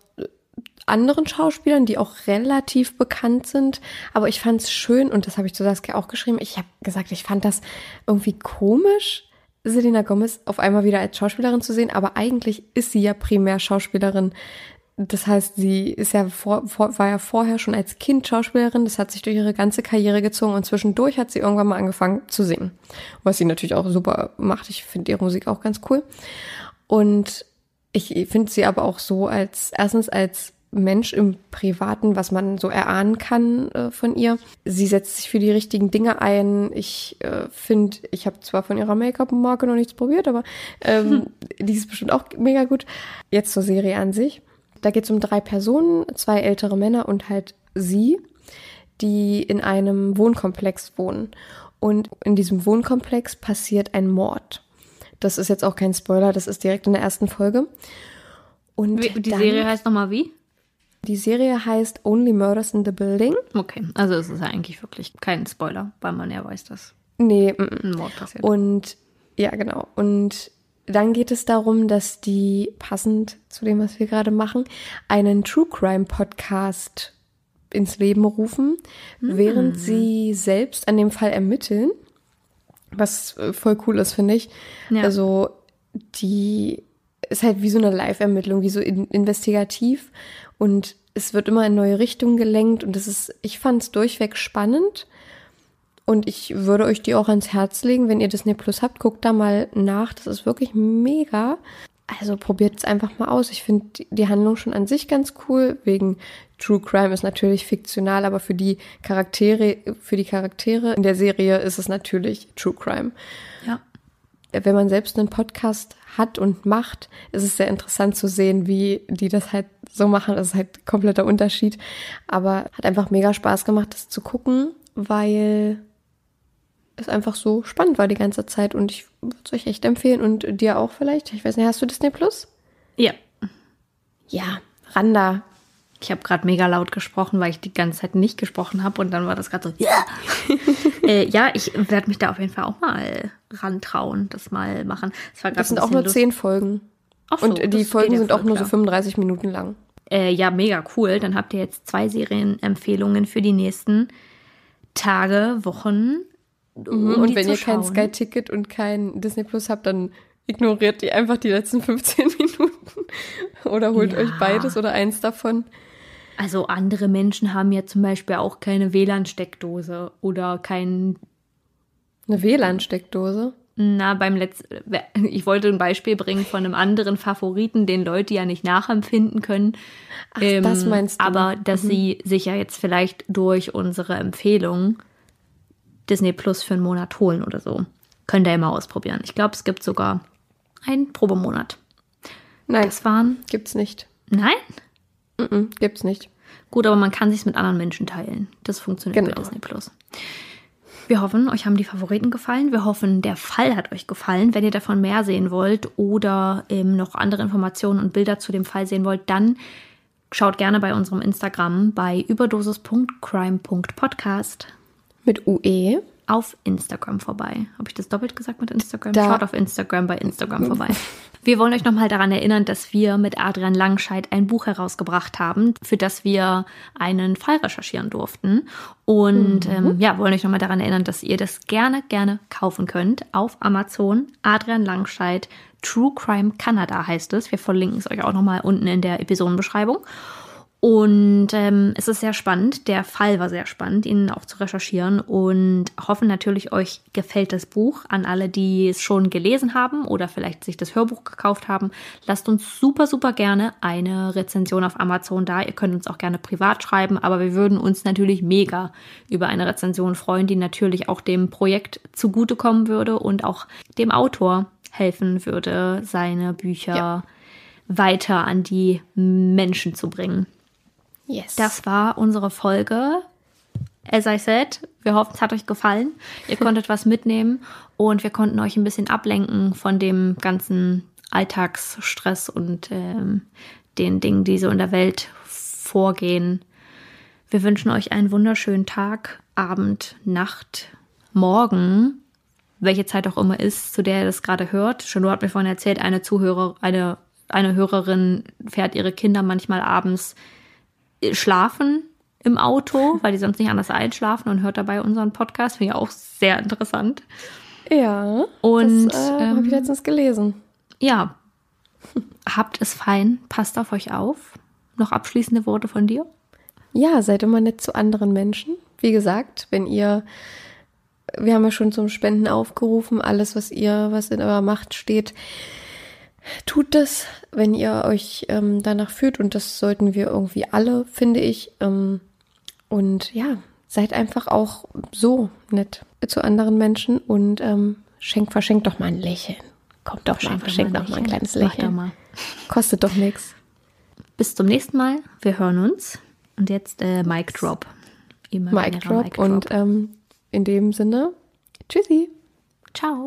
anderen Schauspielern, die auch relativ bekannt sind. Aber ich fand es schön und das habe ich zu Saskia auch geschrieben. Ich habe gesagt, ich fand das irgendwie komisch, Selena Gomez auf einmal wieder als Schauspielerin zu sehen. Aber eigentlich ist sie ja primär Schauspielerin. Das heißt, sie ist ja vor, vor, war ja vorher schon als Kind Schauspielerin. Das hat sich durch ihre ganze Karriere gezogen und zwischendurch hat sie irgendwann mal angefangen zu singen. Was sie natürlich auch super macht. Ich finde ihre Musik auch ganz cool. Und ich finde sie aber auch so als, erstens als Mensch im Privaten, was man so erahnen kann äh, von ihr. Sie setzt sich für die richtigen Dinge ein. Ich äh, finde, ich habe zwar von ihrer Make-up-Marke noch nichts probiert, aber ähm, *laughs* die ist bestimmt auch mega gut. Jetzt zur Serie an sich. Da geht es um drei Personen, zwei ältere Männer und halt sie, die in einem Wohnkomplex wohnen. Und in diesem Wohnkomplex passiert ein Mord. Das ist jetzt auch kein Spoiler, das ist direkt in der ersten Folge. Und die dann- Serie heißt nochmal wie? Die Serie heißt Only Murders in the Building. Okay, also es ist ja eigentlich wirklich kein Spoiler, weil man ja weiß, dass Nee, ein Mord passiert. und ja, genau. Und dann geht es darum, dass die, passend zu dem, was wir gerade machen, einen True Crime Podcast ins Leben rufen, während sie selbst an dem Fall ermitteln. Was äh, voll cool ist, finde ich. Ja. Also, die ist halt wie so eine Live-Ermittlung, wie so in, investigativ. Und es wird immer in neue Richtungen gelenkt. Und das ist, ich fand es durchweg spannend. Und ich würde euch die auch ans Herz legen, wenn ihr Disney Plus habt, guckt da mal nach. Das ist wirklich mega. Also probiert es einfach mal aus. Ich finde die- Handlung schon an sich ganz cool. Wegen True Crime ist natürlich fiktional, aber für die Charaktere, für die Charaktere in der Serie ist es natürlich True Crime. Wenn man selbst einen Podcast hat und macht, ist es sehr interessant zu sehen, wie die das halt so machen. Das ist halt kompletter Unterschied. Aber hat einfach mega Spaß gemacht, das zu gucken, weil es einfach so spannend war die ganze Zeit. Und ich würde es euch echt empfehlen und dir auch vielleicht. Ich weiß nicht, hast du Disney Plus? Ja. Ja, Randa. Ich habe gerade mega laut gesprochen, weil ich die ganze Zeit nicht gesprochen habe und dann war das gerade so, ja. *laughs* äh, ja, ich werde mich da auf jeden Fall auch mal rantrauen, das mal machen. Das, das sind auch nur zehn Folgen. Ach so, und die Folgen ja sind auch nur so klar. 35 Minuten lang. Äh, ja, mega cool. Dann habt ihr jetzt zwei Serienempfehlungen für die nächsten Tage, Wochen. um und wenn ihr kein schauen. Sky-Ticket und kein Disney Plus habt, dann ignoriert ihr einfach die letzten *laughs* 15 Minuten. Oder holt Ja. euch beides oder eins davon. Also andere Menschen haben ja zum Beispiel auch keine WLAN-Steckdose oder kein Eine WLAN-Steckdose. Na, beim letzten, ich wollte ein Beispiel bringen von einem anderen Favoriten, den Leute ja nicht nachempfinden können. Ach, das meinst du. Mhm. Aber dass sie sich ja jetzt vielleicht durch unsere Empfehlung Disney Plus für einen Monat holen oder so. Könnt ihr immer ausprobieren. Ich glaube, es gibt sogar einen Probemonat. Nein, Das waren, gibt's nicht. nein? Mhm, gibt's nicht. Gut, aber man kann sich mit anderen Menschen teilen. Das funktioniert bei Genau. Disney Plus. Wir hoffen, euch haben die Favoriten gefallen. Wir hoffen, der Fall hat euch gefallen. Wenn ihr davon mehr sehen wollt oder ähm, noch andere Informationen und Bilder zu dem Fall sehen wollt, dann schaut gerne bei unserem Instagram bei überdosis.crime.podcast Mit? UE. Auf Instagram vorbei. Habe ich das doppelt gesagt mit Instagram? Da- Schaut auf Instagram bei Instagram vorbei. Wir wollen euch nochmal daran erinnern, dass wir mit Adrian Langscheid ein Buch herausgebracht haben, für das wir einen Fall recherchieren durften. Und ähm, ja, wollen euch nochmal daran erinnern, dass ihr das gerne, gerne kaufen könnt auf Amazon. Adrian Langscheid, True Crime Canada heißt es. Wir verlinken es euch auch nochmal unten in der Episodenbeschreibung. Und ähm, es ist sehr spannend. Der Fall war sehr spannend, ihn auch zu recherchieren. Und hoffen natürlich, euch gefällt das Buch. An alle, die es schon gelesen haben oder vielleicht sich das Hörbuch gekauft haben, lasst uns super, super gerne eine Rezension auf Amazon da. Ihr könnt uns auch gerne privat schreiben, aber wir würden uns natürlich mega über eine Rezension freuen, die natürlich auch dem Projekt zugutekommen würde und auch dem Autor helfen würde, seine Bücher Ja. weiter an die Menschen zu bringen. Yes. Das war unsere Folge. As I said, wir hoffen, es hat euch gefallen. Ihr konntet was mitnehmen und wir konnten euch ein bisschen ablenken von dem ganzen Alltagsstress und ähm, den Dingen, die so in der Welt vorgehen. Wir wünschen euch einen wunderschönen Tag, Abend, Nacht, Morgen, welche Zeit auch immer ist, zu der ihr das gerade hört. Chanot hat mir vorhin erzählt, eine Zuhörer, eine, eine Hörerin fährt ihre Kinder manchmal abends schlafen im Auto, *laughs* weil die sonst nicht anders einschlafen und hört dabei unseren Podcast. Finde ich auch sehr interessant. ja. Und, das äh, ähm, habe ich letztens gelesen. Ja, *laughs* habt es fein, passt auf euch auf. Noch abschließende Worte von dir? Ja, seid immer nett zu anderen Menschen. Wie gesagt, wenn ihr, wir haben ja schon zum Spenden aufgerufen, alles, was ihr, was in eurer Macht steht, tut das, wenn ihr euch ähm, danach fühlt. Und das sollten wir irgendwie alle, finde ich. Ähm, und ja, seid einfach auch so nett zu anderen Menschen und ähm, schenkt, verschenkt doch mal ein Lächeln. Kommt doch mal, verschenkt doch mal ein kleines doch Lächeln. mal. Kostet doch nichts. Bis zum nächsten Mal. Wir hören uns. Und jetzt äh, Mic Drop. Mic Imaginärer Drop. Mic Und ähm, in dem Sinne, tschüssi. Ciao.